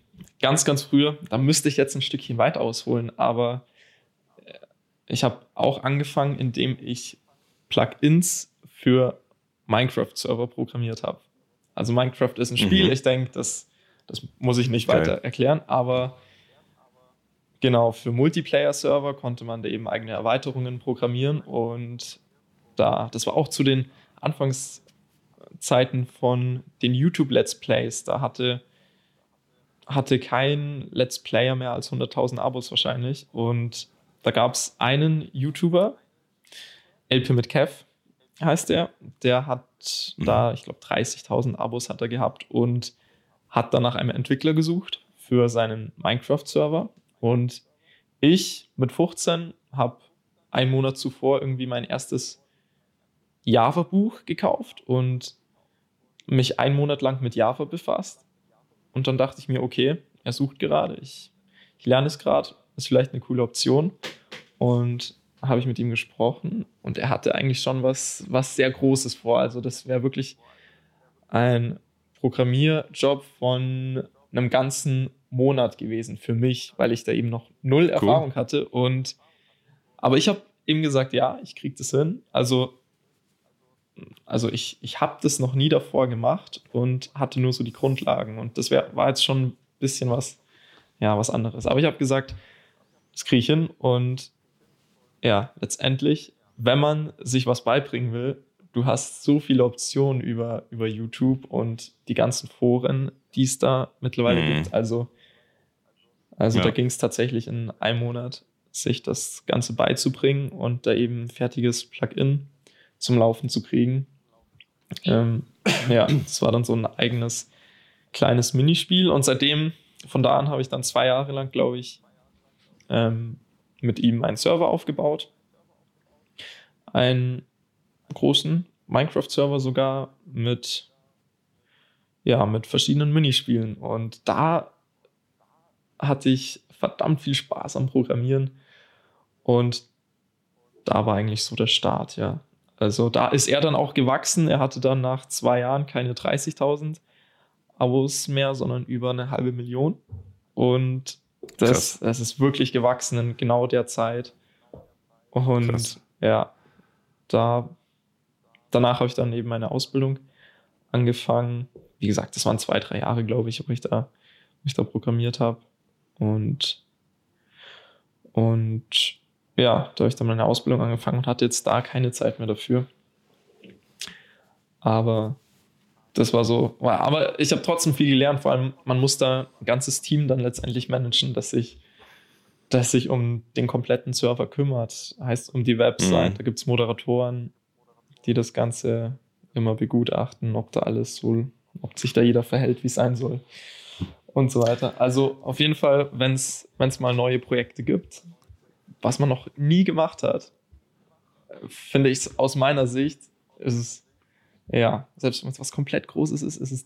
Speaker 3: ganz, ganz früher, da müsste ich jetzt ein Stückchen weit ausholen, aber äh, ich habe auch angefangen, indem ich Plugins für Minecraft-Server programmiert habe. Also Minecraft ist ein Spiel, mhm. ich denke, das, das muss ich nicht Geil. weiter erklären, aber genau, für Multiplayer-Server konnte man da eben eigene Erweiterungen programmieren und da, das war auch zu den Anfangszeiten von den YouTube-Let's Plays. Da hatte, hatte kein Let's Player mehr als 100.000 Abos wahrscheinlich. Und da gab es einen YouTuber, LP mit Kev heißt er, der hat mhm. da, ich glaube, 30.000 Abos hat er gehabt und hat dann nach einem Entwickler gesucht für seinen Minecraft-Server. Und ich mit 15 habe einen Monat zuvor irgendwie mein erstes Java-Buch gekauft und mich einen Monat lang mit Java befasst. Und dann dachte ich mir, okay, er sucht gerade, ich, ich lerne es gerade, ist vielleicht eine coole Option. Und habe ich mit ihm gesprochen und er hatte eigentlich schon was, was sehr Großes vor. Also das wäre wirklich ein Programmierjob von einem ganzen Monat gewesen für mich, weil ich da eben noch null cool. Erfahrung hatte. Und aber ich habe ihm gesagt, ja, ich kriege das hin. Also also ich, ich habe das noch nie davor gemacht und hatte nur so die Grundlagen. Und das wär, war jetzt schon ein bisschen was, ja, was anderes. Aber ich habe gesagt, das kriege ich hin. Und ja, letztendlich, wenn man sich was beibringen will, du hast so viele Optionen über, über YouTube und die ganzen Foren, die es da mittlerweile mhm. gibt. Also, also ja. da ging es tatsächlich in einem Monat, sich das Ganze beizubringen und da eben ein fertiges Plugin zum Laufen zu kriegen. Ähm, ja, das war dann so ein eigenes kleines Minispiel und seitdem, von da an habe ich dann zwei Jahre lang, glaube ich, ähm, mit ihm einen Server aufgebaut. Einen großen Minecraft-Server sogar mit, ja, mit verschiedenen Minispielen. Und da hatte ich verdammt viel Spaß am Programmieren. Und da war eigentlich so der Start, ja. Also da ist er dann auch gewachsen. Er hatte dann nach zwei Jahren keine 30.000 Abos mehr, sondern über eine halbe Million. Und das, das ist wirklich gewachsen in genau der Zeit. Und Krass. ja, da danach habe ich dann eben meine Ausbildung angefangen. Wie gesagt, das waren zwei, drei Jahre, glaube ich, wo ich da, wo ich da programmiert habe. Und, und ja, da habe ich dann meine Ausbildung angefangen und hatte jetzt da keine Zeit mehr dafür. Aber das war so, aber ich habe trotzdem viel gelernt, vor allem man muss da ein ganzes Team dann letztendlich managen, das sich, das sich um den kompletten Server kümmert, heißt um die Website, mhm. da gibt es Moderatoren, die das Ganze immer begutachten, ob da alles so, ob sich da jeder verhält, wie es sein soll und so weiter. Also auf jeden Fall, wenn es mal neue Projekte gibt, was man noch nie gemacht hat, finde ich aus meiner Sicht, ist es, ja, selbst wenn es was komplett Großes ist, ist es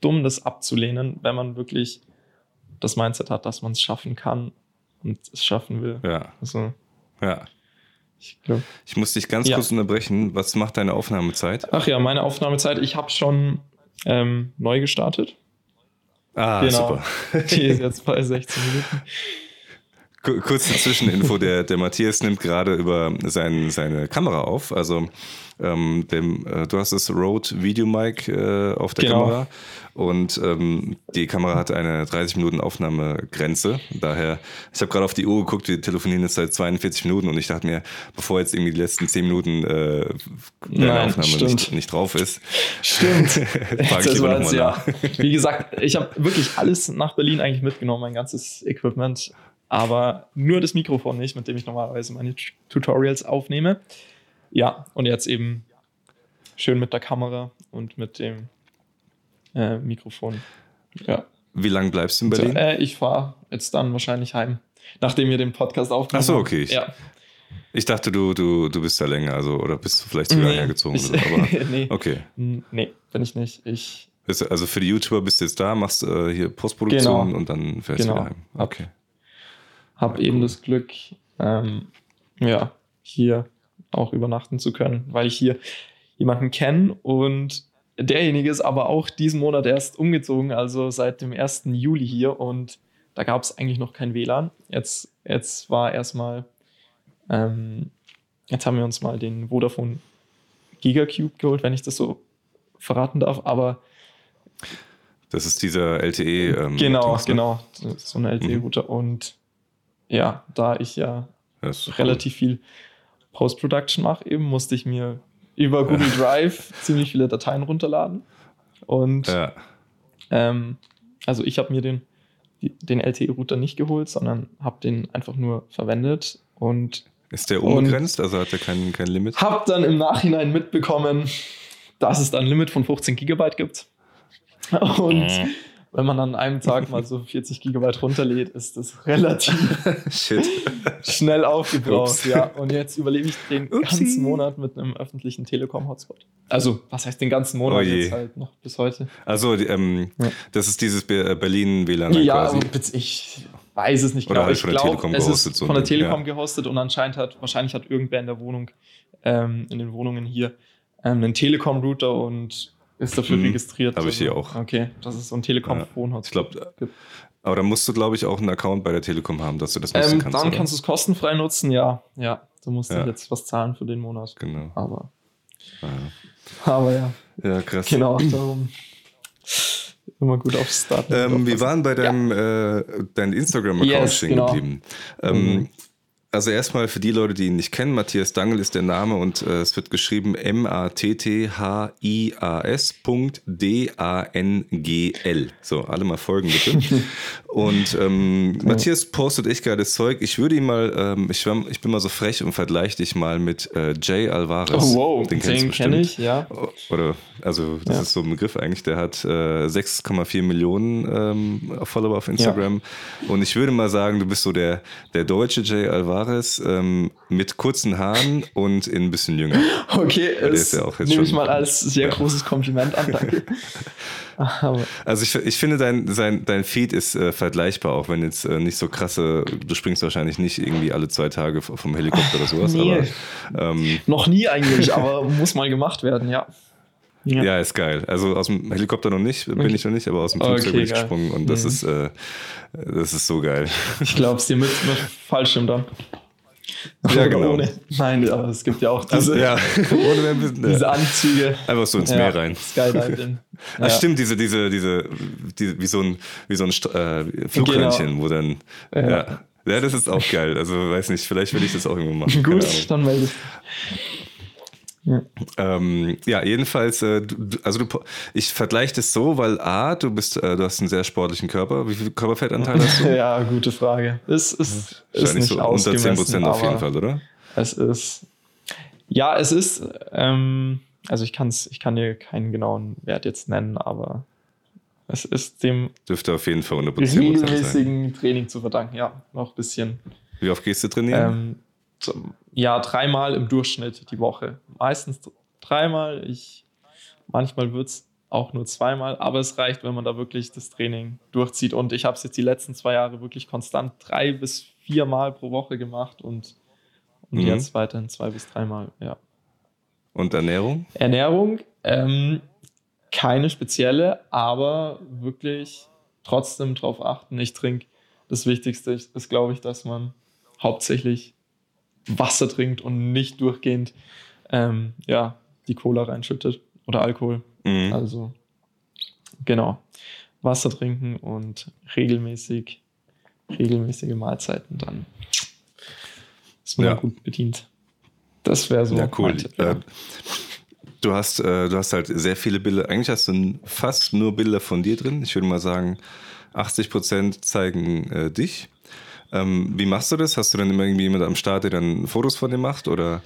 Speaker 3: dumm, das abzulehnen, wenn man wirklich das Mindset hat, dass man es schaffen kann und es schaffen will.
Speaker 2: Ja.
Speaker 3: Also,
Speaker 2: ja. Ich, glaub, ich muss dich ganz ja. kurz unterbrechen. Was macht deine Aufnahmezeit?
Speaker 3: Ach ja, meine Aufnahmezeit, ich habe schon ähm, neu gestartet.
Speaker 2: Ah, genau. super.
Speaker 3: Die ist <laughs> jetzt bei 16 Minuten.
Speaker 2: Kurze Zwischeninfo, der, der Matthias nimmt gerade über sein, seine Kamera auf. Also ähm, dem, äh, du hast das Rode Video Mic äh, auf der genau. Kamera und ähm, die Kamera hat eine 30 Minuten Aufnahmegrenze. Daher, ich habe gerade auf die Uhr geguckt, wir telefonieren jetzt seit 42 Minuten und ich dachte mir, bevor jetzt irgendwie die letzten 10 Minuten äh, der Aufnahme nicht, nicht, drauf ist,
Speaker 3: stimmt. <laughs> frage ich lieber nochmal ja. Wie gesagt, ich habe wirklich alles nach Berlin eigentlich mitgenommen, mein ganzes Equipment aber nur das Mikrofon nicht, mit dem ich normalerweise meine Tutorials aufnehme. Ja, und jetzt eben schön mit der Kamera und mit dem äh, Mikrofon. Ja.
Speaker 2: wie lange bleibst du in Berlin?
Speaker 3: So, äh, ich fahre jetzt dann wahrscheinlich heim, nachdem wir den Podcast aufgenommen
Speaker 2: Ach so, okay. Ich,
Speaker 3: ja.
Speaker 2: ich dachte, du, du, du bist da länger, also oder bist du vielleicht sogar
Speaker 3: Nee,
Speaker 2: hergezogen.
Speaker 3: ich-
Speaker 2: aber, <laughs>
Speaker 3: nee.
Speaker 2: Okay.
Speaker 3: Nee, bin ich nicht. Ich
Speaker 2: du- Also für die YouTuber bist du jetzt da, machst äh, hier Postproduktion
Speaker 3: Genau.
Speaker 2: und dann fährst du
Speaker 3: Genau.
Speaker 2: wieder heim. Okay.
Speaker 3: Habe eben das Glück, ähm, ja, hier auch übernachten zu können, weil ich hier jemanden kenne und derjenige ist aber auch diesen Monat erst umgezogen, also seit dem 1. Juli hier und da gab es eigentlich noch kein WLAN. Jetzt, jetzt war erstmal, ähm, jetzt haben wir uns mal den Vodafone Gigacube geholt, wenn ich das so verraten darf, aber
Speaker 2: Das ist dieser LTE. Ähm,
Speaker 3: genau,
Speaker 2: Dings, ne?
Speaker 3: genau, so eine LTE-Router und ja, da ich ja relativ viel Post-Production mache, eben musste ich mir über Google Drive <laughs> ziemlich viele Dateien runterladen. Und
Speaker 2: Cool. Ja.
Speaker 3: ähm, also ich habe mir den, den LTE-Router nicht geholt, sondern habe den einfach nur verwendet und
Speaker 2: Ist der unbegrenzt? also hat er kein, kein Limit?
Speaker 3: habe dann im Nachhinein mitbekommen, dass es da ein Limit von 15 Gigabyte gibt. <laughs> Und
Speaker 2: Mhm.
Speaker 3: Wenn man an einem Tag mal so 40 Gigabyte runterlädt, ist das relativ <laughs> schnell aufgebraucht.
Speaker 2: Ups.
Speaker 3: Ja, und jetzt überlebe ich den
Speaker 2: Upsi.
Speaker 3: ganzen Monat mit einem öffentlichen Telekom-Hotspot. Also, was heißt den ganzen Monat
Speaker 2: Oh je.
Speaker 3: jetzt halt noch bis heute?
Speaker 2: Also, ähm,
Speaker 3: Ja.
Speaker 2: das ist dieses äh, Berlin-WLAN
Speaker 3: ja,
Speaker 2: quasi.
Speaker 3: bitte, ich weiß es nicht
Speaker 2: Oder
Speaker 3: genau.
Speaker 2: halt
Speaker 3: ich
Speaker 2: von der
Speaker 3: glaub,
Speaker 2: Telekom
Speaker 3: es
Speaker 2: gehostet,
Speaker 3: ist
Speaker 2: so
Speaker 3: von der Telekom
Speaker 2: ja.
Speaker 3: gehostet und anscheinend hat, wahrscheinlich hat irgendwer in der Wohnung, ähm, in den Wohnungen hier, ähm, einen Telekom-Router und ist dafür
Speaker 2: Mhm.
Speaker 3: registriert.
Speaker 2: Hab ich hier auch.
Speaker 3: Okay, das ist so ein Telekom-Phone-Hotspot.
Speaker 2: Ich glaube,
Speaker 3: gibt.
Speaker 2: aber da musst du, glaube ich, auch einen Account bei der Telekom haben, dass du das nutzen
Speaker 3: Ähm,
Speaker 2: kannst.
Speaker 3: dann
Speaker 2: oder?
Speaker 3: kannst du es kostenfrei nutzen, ja. Ja, du musst
Speaker 2: Ja.
Speaker 3: jetzt was zahlen für den Monat.
Speaker 2: Genau.
Speaker 3: Aber,
Speaker 2: Ja.
Speaker 3: aber ja.
Speaker 2: Ja, krass.
Speaker 3: Genau, darum immer gut auf Start.
Speaker 2: Ähm, wir waren bei deinem äh, dein Instagram-Account
Speaker 3: Yes,
Speaker 2: stehen
Speaker 3: genau.
Speaker 2: geblieben. Ähm,
Speaker 3: Mhm.
Speaker 2: Also erstmal für die Leute, die ihn nicht kennen, Matthias Dangel ist der Name und äh, es wird geschrieben M-A-T-T-H-I-A-S Punkt D-A-N-G-L. So, alle mal folgen bitte. <laughs> und ähm, Matthias postet echt geiles Zeug. Ich würde ihn mal, ähm, ich, ich bin mal so frech und vergleiche dich mal mit äh, Jay Alvarez.
Speaker 3: Oh, wow,
Speaker 2: den,
Speaker 3: den,
Speaker 2: kennst du
Speaker 3: kenne
Speaker 2: bestimmt.
Speaker 3: ich, ja.
Speaker 2: Oder, also, das
Speaker 3: Ja.
Speaker 2: ist so ein Begriff eigentlich. Der hat äh, 6,4 Millionen ähm, Follower auf Instagram. Und ich würde mal sagen, du bist so der, der deutsche Jay Alvarez ähm, mit kurzen Haaren und in ein bisschen jünger.
Speaker 3: Okay, das
Speaker 2: ja
Speaker 3: nehme ich mal als sehr
Speaker 2: Ja.
Speaker 3: großes Kompliment an, danke. <laughs> <laughs>
Speaker 2: Also ich, ich finde, dein, sein, dein Feed ist äh, vergleichbar, auch wenn jetzt äh, nicht so krasse, du springst wahrscheinlich nicht irgendwie alle zwei Tage vom Helikopter oder sowas, <laughs>
Speaker 3: Nee.
Speaker 2: aber ähm,
Speaker 3: noch nie eigentlich, aber muss mal gemacht werden, ja. Ja.
Speaker 2: Ja, ist geil. Also aus dem Helikopter noch nicht, bin
Speaker 3: Okay.
Speaker 2: ich noch nicht, aber aus dem
Speaker 3: Okay,
Speaker 2: Flugzeug bin ich
Speaker 3: geil.
Speaker 2: gesprungen und das
Speaker 3: Mhm.
Speaker 2: ist, äh, das ist so geil.
Speaker 3: Ich glaube es dir mit, mit Fallschirm dann.
Speaker 2: Ja, genau.
Speaker 3: Ohne. Nein, aber es gibt ja auch diese,
Speaker 2: Also, ja, bisschen,
Speaker 3: diese Anzüge.
Speaker 2: einfach so ins
Speaker 3: Ja,
Speaker 2: Meer rein.
Speaker 3: Skydiving.
Speaker 2: Ach,
Speaker 3: Ja.
Speaker 2: stimmt, diese, diese, diese, diese, wie so ein, wie so ein äh, Flughörnchen, wo dann, ja.
Speaker 3: Genau. Ja.
Speaker 2: das ist auch geil. Also, weiß nicht, vielleicht will ich das auch irgendwo machen.
Speaker 3: Gut, dann melde ich. Ja.
Speaker 2: Ähm, ja, jedenfalls, äh, du, also du, ich vergleiche das so, weil A, du bist, äh, du hast einen sehr sportlichen Körper. Wie viel Körperfettanteil <laughs> hast du?
Speaker 3: ja, gute Frage. Es ist, ist nicht
Speaker 2: so unter
Speaker 3: ausgemessen,
Speaker 2: 10% auf jeden Fall, oder?
Speaker 3: Es ist, ja, es ist, ähm, also ich, kann's, ich kann dir keinen genauen Wert jetzt nennen, aber es ist dem
Speaker 2: Dürfte auf jeden Fall unter 10% sein.
Speaker 3: regelmäßigen Training zu verdanken. Ja, noch ein bisschen.
Speaker 2: Wie oft gehst du trainieren?
Speaker 3: Ähm, ja, dreimal im Durchschnitt die Woche. Meistens dreimal. Ich, manchmal wird es auch nur zweimal, aber es reicht, wenn man da wirklich das Training durchzieht. Und ich habe es jetzt die letzten zwei Jahre wirklich konstant drei bis viermal pro Woche gemacht und, und
Speaker 2: Mhm.
Speaker 3: jetzt weiterhin zwei bis dreimal, ja.
Speaker 2: Und Ernährung?
Speaker 3: Ernährung, ähm, keine spezielle, aber wirklich trotzdem darauf achten. Ich trinke. Das Wichtigste ist glaube ich, dass man hauptsächlich Wasser trinkt und nicht durchgehend ähm, ja, die Cola reinschüttet oder Alkohol.
Speaker 2: Mhm.
Speaker 3: Also genau. Wasser trinken und regelmäßig, regelmäßige Mahlzeiten, dann ist man
Speaker 2: Ja.
Speaker 3: gut bedient. Das wäre so.
Speaker 2: ja, cool.
Speaker 3: Tipp, ja.
Speaker 2: Äh, du, hast, äh, du hast halt sehr viele Bilder. Eigentlich hast du fast nur Bilder von dir drin. Ich würde mal sagen, 80% zeigen äh, dich. Ähm, wie machst du das? Hast du dann immer irgendwie jemand am Start, der dann Fotos von dir macht? Oder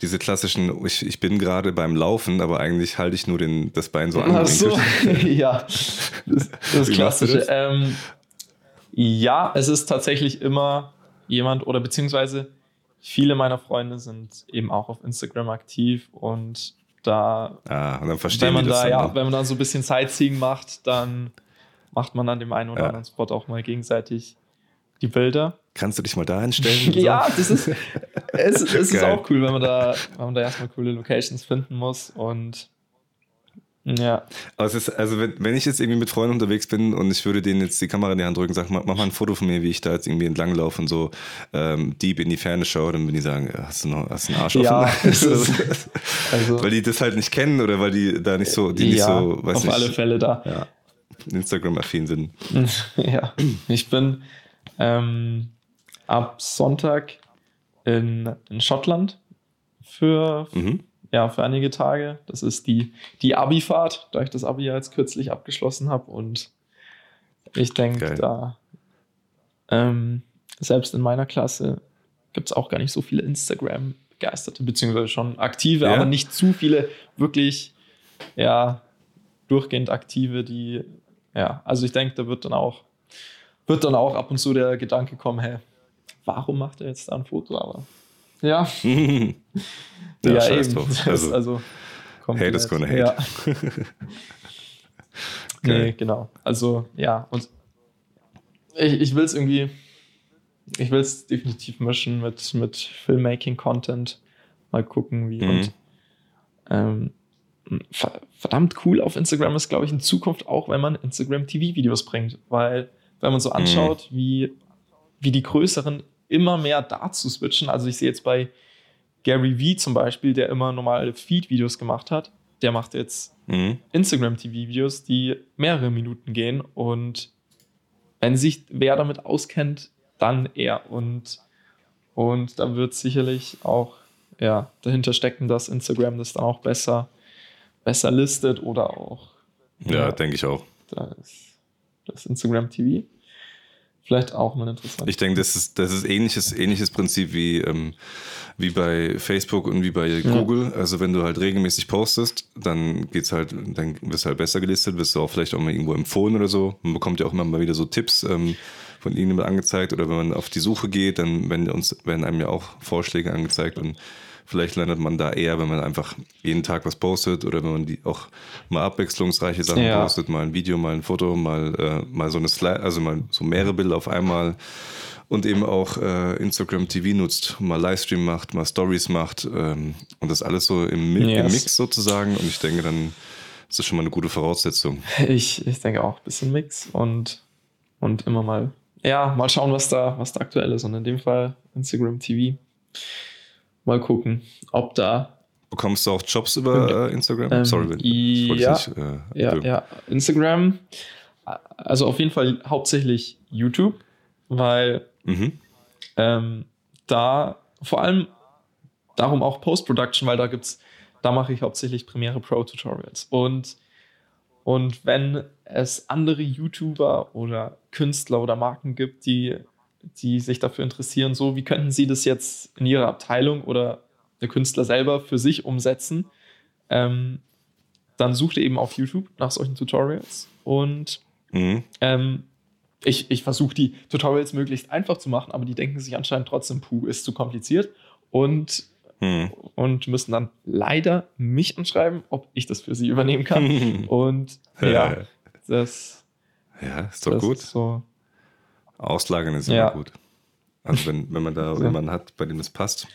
Speaker 2: diese klassischen, ich, ich bin gerade beim Laufen, aber eigentlich halte ich nur den, das Bein so
Speaker 3: an. Ach so, <laughs> ja. Das, das <laughs> Klassische.
Speaker 2: das?
Speaker 3: Ähm, ja, es ist tatsächlich immer jemand oder beziehungsweise viele meiner Freunde sind eben auch auf Instagram aktiv und da,
Speaker 2: Ah, und dann verstehen
Speaker 3: wenn man da, ja,
Speaker 2: ne?
Speaker 3: wenn man dann so ein bisschen Sightseeing macht, dann macht man an dem einen oder
Speaker 2: Ja.
Speaker 3: anderen Spot auch mal gegenseitig die Bilder.
Speaker 2: Kannst du dich mal da hinstellen? <laughs>
Speaker 3: Ja, das ist, es, es ist auch cool, wenn man da, wenn man da erstmal coole Locations finden muss und ja,
Speaker 2: Aber es ist, also wenn, wenn ich jetzt irgendwie mit Freunden unterwegs bin und ich würde denen jetzt die Kamera in die Hand drücken, sag mal, mach mal ein Foto von mir, wie ich da jetzt irgendwie entlang laufe und so ähm, deep in die Ferne schaue, dann würden die sagen, hast du noch, hast du einen Arsch
Speaker 3: Ja,
Speaker 2: offen? <laughs> <laughs>
Speaker 3: ist- also
Speaker 2: weil die das halt nicht kennen oder weil die da nicht so, die nicht
Speaker 3: ja,
Speaker 2: so, weiß
Speaker 3: auf
Speaker 2: nicht,
Speaker 3: alle Fälle da.
Speaker 2: ja, Instagram-affin sind.
Speaker 3: ja, ich bin ähm, ab Sonntag in, in Schottland für,
Speaker 2: Mhm.
Speaker 3: ja, für einige Tage. Das ist die, die Abi-Fahrt, da ich das Abi ja jetzt kürzlich abgeschlossen habe. Und ich denke, da ähm, selbst in meiner Klasse gibt es auch gar nicht so viele Instagram-Begeisterte, beziehungsweise schon aktive,
Speaker 2: Ja?
Speaker 3: aber nicht zu viele wirklich, ja, durchgehend aktive, die, ja, also ich denke, da wird dann auch, wird dann auch ab und zu der Gedanke kommen, hä, warum macht er jetzt da ein Foto? Aber ja, <laughs>
Speaker 2: ja, scheiß
Speaker 3: eben.
Speaker 2: Also,
Speaker 3: also
Speaker 2: hate is gonna hate. <laughs>
Speaker 3: Ja. nee,
Speaker 2: Geil.
Speaker 3: genau. Also ja, und ich, ich will es irgendwie, ich will es definitiv mischen mit, mit Filmmaking-Content. Mal gucken, wie.
Speaker 2: Mhm.
Speaker 3: Und ähm, ver- verdammt cool auf Instagram ist, glaube ich, in Zukunft auch, wenn man Instagram-TV-Videos bringt. Weil, wenn man so anschaut, wie, wie die größeren immer mehr dazu switchen. Also ich sehe jetzt bei Gary Vee zum Beispiel, der immer normale Feed-Videos gemacht hat, der macht jetzt
Speaker 2: mhm.
Speaker 3: Instagram-TV-Videos, die mehrere Minuten gehen und wenn sich wer damit auskennt, dann er und, und da wird sicherlich auch ja, dahinter stecken, dass Instagram das dann auch besser, besser listet oder auch
Speaker 2: ja, denke ich auch.
Speaker 3: das, das Instagram TV. Vielleicht auch mal interessant.
Speaker 2: Ich denke, das ist, das ist ähnliches, ähnliches Prinzip wie, ähm, wie bei Facebook und wie bei Google. Also wenn du halt regelmäßig postest, dann geht's halt, dann wirst du halt besser gelistet, wirst du auch vielleicht auch mal irgendwo empfohlen oder so. Man bekommt ja auch immer mal wieder so Tipps ähm, von irgendjemand angezeigt oder wenn man auf die Suche geht, dann werden uns werden einem ja auch Vorschläge angezeigt und vielleicht landet man da eher, wenn man einfach jeden Tag was postet oder wenn man die auch mal abwechslungsreiche Sachen
Speaker 3: Ja.
Speaker 2: postet, mal ein Video, mal ein Foto, mal, äh, mal so eine Slide, also mal so mehrere Bilder auf einmal und eben auch äh, Instagram TV nutzt, mal Livestream macht, mal Stories macht ähm, und das alles so im, Mi im
Speaker 3: Yes.
Speaker 2: Mix sozusagen und ich denke, dann ist das schon mal eine gute Voraussetzung.
Speaker 3: Ich, ich denke auch ein bisschen Mix und, und immer mal, ja, mal schauen, was da, was da aktuell ist. Und in dem Fall Instagram TV. Mal gucken, ob da.
Speaker 2: Bekommst du auch Jobs über äh, Instagram?
Speaker 3: Ähm,
Speaker 2: Sorry, wenn-
Speaker 3: ja.
Speaker 2: ich nicht, äh,
Speaker 3: Ja, ja, Instagram. Also auf jeden Fall hauptsächlich YouTube, weil
Speaker 2: Mhm.
Speaker 3: ähm, da vor allem darum auch Post-Production, weil da gibt's, da mache ich hauptsächlich Premiere Pro Tutorials. Und, und wenn es andere YouTuber oder Künstler oder Marken gibt, die, die sich dafür interessieren, so wie könnten sie das jetzt in ihrer Abteilung oder der Künstler selber für sich umsetzen, ähm, dann sucht ihr eben auf YouTube nach solchen Tutorials und
Speaker 2: Mhm.
Speaker 3: ähm, ich, ich versuche die Tutorials möglichst einfach zu machen, aber die denken sich anscheinend trotzdem, puh, ist zu kompliziert und,
Speaker 2: Mhm.
Speaker 3: und müssen dann leider mich anschreiben, ob ich das für sie übernehmen kann. <laughs> und ja, das,
Speaker 2: Ja, ist doch
Speaker 3: das
Speaker 2: gut.
Speaker 3: ist so.
Speaker 2: Auslagern ist
Speaker 3: Ja.
Speaker 2: immer gut. Also wenn, wenn man da <laughs>
Speaker 3: Ja.
Speaker 2: jemanden hat, bei dem es passt,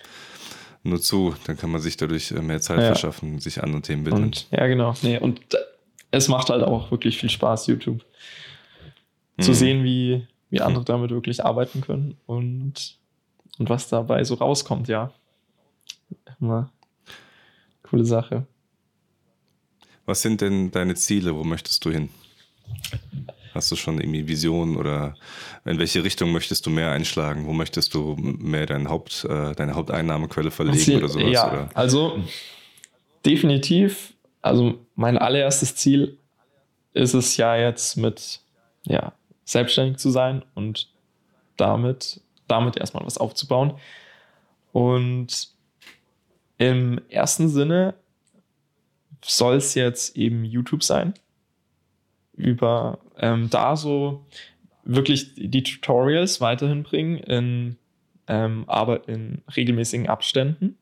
Speaker 2: nur zu, dann kann man sich dadurch äh, mehr Zeit
Speaker 3: Ja.
Speaker 2: verschaffen, sich anderen Themen widmen.
Speaker 3: Und ja, genau. Nee, und es macht halt auch wirklich viel Spaß, YouTube zu
Speaker 2: Mhm.
Speaker 3: sehen, wie, wie andere damit wirklich arbeiten können und, und was dabei so rauskommt, ja. Immer coole Sache.
Speaker 2: Was sind denn deine Ziele? Wo möchtest du hin? Hast du schon irgendwie Visionen oder in welche Richtung möchtest du mehr einschlagen? Wo möchtest du mehr dein Haupt, äh, deine Haupteinnahmequelle verlegen
Speaker 3: Ziel-
Speaker 2: oder sowas?
Speaker 3: Ja,
Speaker 2: Oder?
Speaker 3: also definitiv, also mein allererstes Ziel ist es ja jetzt mit, ja, selbstständig zu sein und damit, damit erstmal was aufzubauen. Und Im ersten Sinne soll es jetzt eben YouTube sein. Über ähm, da so wirklich die Tutorials weiterhin bringen, in, ähm, aber in regelmäßigen Abständen.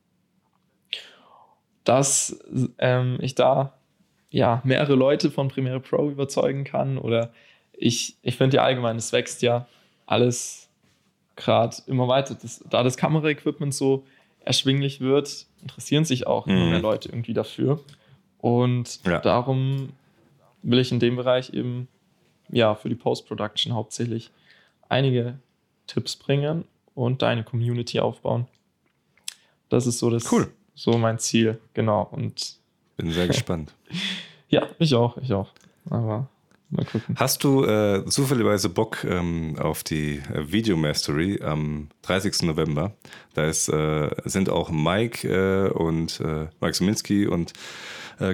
Speaker 3: Dass ähm, ich da ja mehrere Leute von Premiere Pro überzeugen kann oder ich, ich finde ja allgemein, es wächst ja alles gerade immer weiter. Das, da das Kameraequipment so erschwinglich wird, interessieren sich auch immer mehr mhm. Leute irgendwie dafür. Und ja. darum will ich in dem Bereich eben ja für die Post-Production hauptsächlich einige Tipps bringen und deine Community aufbauen. Das ist so das cool. so mein Ziel, genau. Und
Speaker 2: bin sehr gespannt. <laughs>
Speaker 3: ja, ich auch, ich auch. Aber mal gucken.
Speaker 2: Hast du äh, zufälligerweise Bock ähm, auf die äh, Video Mastery am 30. November? Da ist, äh, sind auch Mike äh, und äh, Mike Suminski und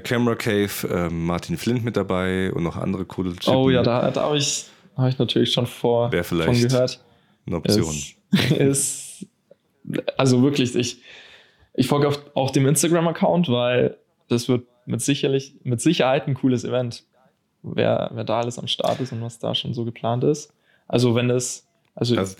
Speaker 2: Camera Cave, Martin Flint mit dabei und noch andere coole
Speaker 3: Typen. Oh ja, da, da habe ich, hab ich natürlich schon vor
Speaker 2: Wäre vielleicht
Speaker 3: von gehört.
Speaker 2: Eine Option.
Speaker 3: Es, ist, also wirklich, ich, ich folge auch dem Instagram-Account, weil das wird mit, sicherlich, mit Sicherheit ein cooles Event. Wer, wer da alles am Start ist und was da schon so geplant ist. Also wenn das, also, also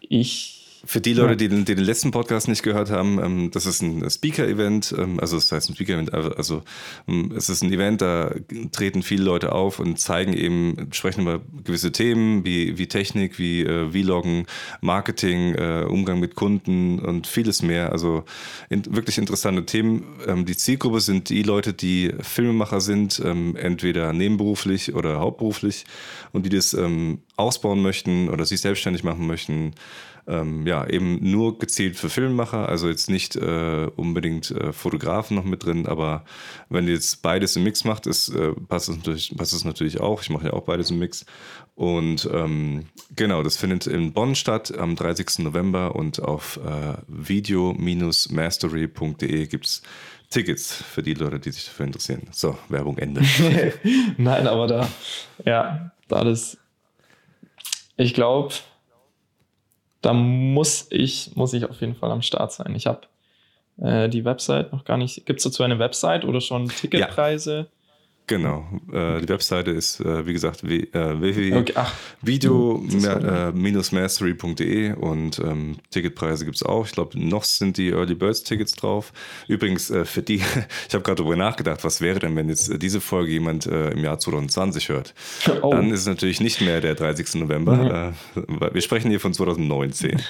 Speaker 3: ich
Speaker 2: für die Leute, die den, die den letzten Podcast nicht gehört haben, ähm, das ist ein Speaker-Event, ähm, also das heißt ein Speaker-Event, also ähm, es ist ein Event, da treten viele Leute auf und zeigen eben, sprechen über gewisse Themen wie, wie Technik, wie äh, Vloggen, Marketing, äh, Umgang mit Kunden und vieles mehr. Also in, wirklich interessante Themen. Ähm, die Zielgruppe sind die Leute, die Filmemacher sind, ähm, entweder nebenberuflich oder hauptberuflich und die das ähm, ausbauen möchten oder sich selbstständig machen möchten ähm, ja, eben nur gezielt für Filmemacher, also jetzt nicht äh, unbedingt äh, Fotografen noch mit drin, aber wenn ihr jetzt beides im Mix macht, ist, äh, passt, es natürlich, passt es natürlich auch. Ich mache ja auch beides im Mix. Und ähm, genau, das findet in Bonn statt am 30. November und auf äh, video-mastery.de gibt es Tickets für die Leute, die sich dafür interessieren. So, Werbung Ende. <laughs>
Speaker 3: Nein, aber da, ja, da das, ich glaube, da muss ich, muss ich auf jeden Fall am Start sein. Ich habe äh, die Website noch gar nicht. Gibt es dazu eine Website oder schon Ticketpreise?
Speaker 2: Ja. Genau. Äh, die Webseite ist, äh, wie gesagt, äh, www.video-mastery.de und ähm, Ticketpreise gibt es auch. Ich glaube, noch sind die Early Birds Tickets drauf. Übrigens, äh, für die, <laughs> ich habe gerade darüber nachgedacht, was wäre denn, wenn jetzt diese Folge jemand äh, im Jahr 2020 hört? Oh. Dann ist es natürlich nicht mehr der 30. November. Mhm. wir sprechen hier von 2019.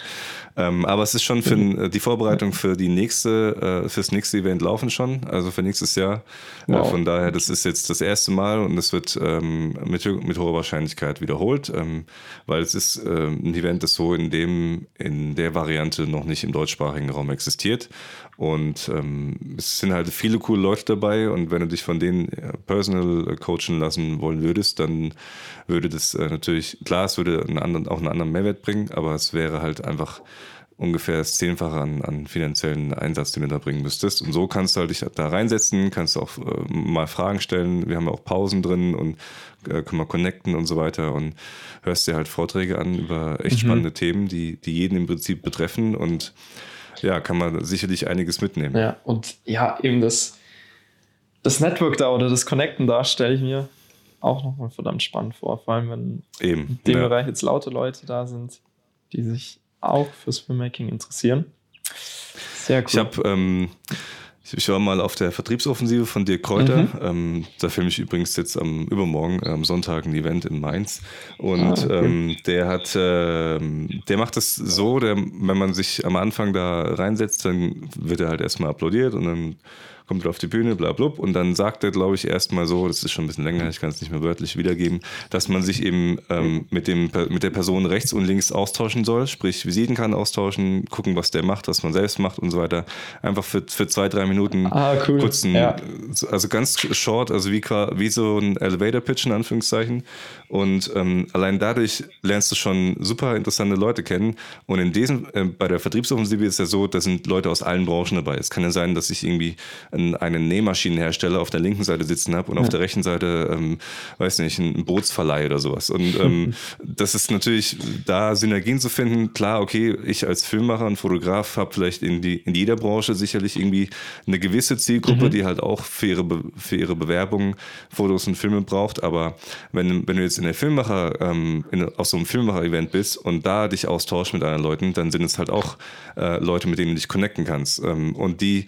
Speaker 2: Ähm, aber es ist schon für die Vorbereitung für die nächste, äh, fürs nächste Event laufen schon, also für nächstes Jahr. Äh, wow. Äh, von daher, das ist jetzt das erste Mal und es wird ähm, mit, mit hoher Wahrscheinlichkeit wiederholt, ähm, weil es ist äh, ein Event, das so in dem, in der Variante noch nicht im deutschsprachigen Raum existiert. Und ähm, es sind halt viele coole Leute dabei und wenn du dich von denen äh, personal coachen lassen wollen würdest, dann würde das äh, natürlich, klar, es würde einen anderen, auch einen anderen Mehrwert bringen, aber es wäre halt einfach ungefähr das Zehnfache an, an finanziellen Einsatz, den du da bringen müsstest. Und so kannst du halt dich da reinsetzen, kannst du auch äh, mal Fragen stellen. Wir haben ja auch Pausen drin und äh, können wir connecten und so weiter und hörst dir halt Vorträge an über echt mhm. spannende Themen, die, die jeden im Prinzip betreffen und ja, kann man sicherlich einiges mitnehmen.
Speaker 3: Ja, und ja, eben das, das Network da oder das Connecten da stelle ich mir auch nochmal verdammt spannend vor. Vor allem, wenn
Speaker 2: eben,
Speaker 3: in dem ja. Bereich jetzt laute Leute da sind, die sich auch fürs Filmmaking interessieren.
Speaker 2: Sehr cool. Ich habe ähm, ich war mal auf der Vertriebsoffensive von Dirk Kräuter. Mhm. Ähm, da filme ich übrigens jetzt am übermorgen, am Sonntag, ein Event in Mainz. Und ah, okay. ähm, der hat, äh, der macht das so, der, wenn man sich am Anfang da reinsetzt, dann wird er halt erstmal applaudiert und dann kommt er auf die Bühne, bla, bla, und dann sagt er, glaube ich, erstmal so, das ist schon ein bisschen länger, ich kann es nicht mehr wörtlich wiedergeben, dass man sich eben ähm, mit, dem, mit der Person rechts und links austauschen soll, sprich Visitenkarten austauschen, gucken, was der macht, was man selbst macht und so weiter. Einfach für, für zwei, drei Minuten
Speaker 3: ah, cool.
Speaker 2: kurzen, ja. also ganz short, also wie, wie so ein Elevator-Pitch in Anführungszeichen. Und ähm, allein dadurch lernst du schon super interessante Leute kennen. Und in diesem, äh, bei der Vertriebsoffensive ist ja so, da sind Leute aus allen Branchen dabei. Es kann ja sein, dass ich irgendwie einen, einen Nähmaschinenhersteller auf der linken Seite sitzen habe und ja. auf der rechten Seite, ähm, weiß nicht, einen Bootsverleih oder sowas. Und ähm, <laughs> das ist natürlich, da Synergien zu finden, klar, okay, ich als Filmmacher und Fotograf habe vielleicht in, die, in jeder Branche sicherlich irgendwie eine gewisse Zielgruppe, mhm. die halt auch für ihre, für ihre Bewerbung Fotos und Filme braucht. Aber wenn, wenn du jetzt in der Filmmacher, ähm, in, auf so einem Filmmacher-Event bist und da dich austauschst mit anderen Leuten, dann sind es halt auch äh, Leute, mit denen du dich connecten kannst. Ähm, und die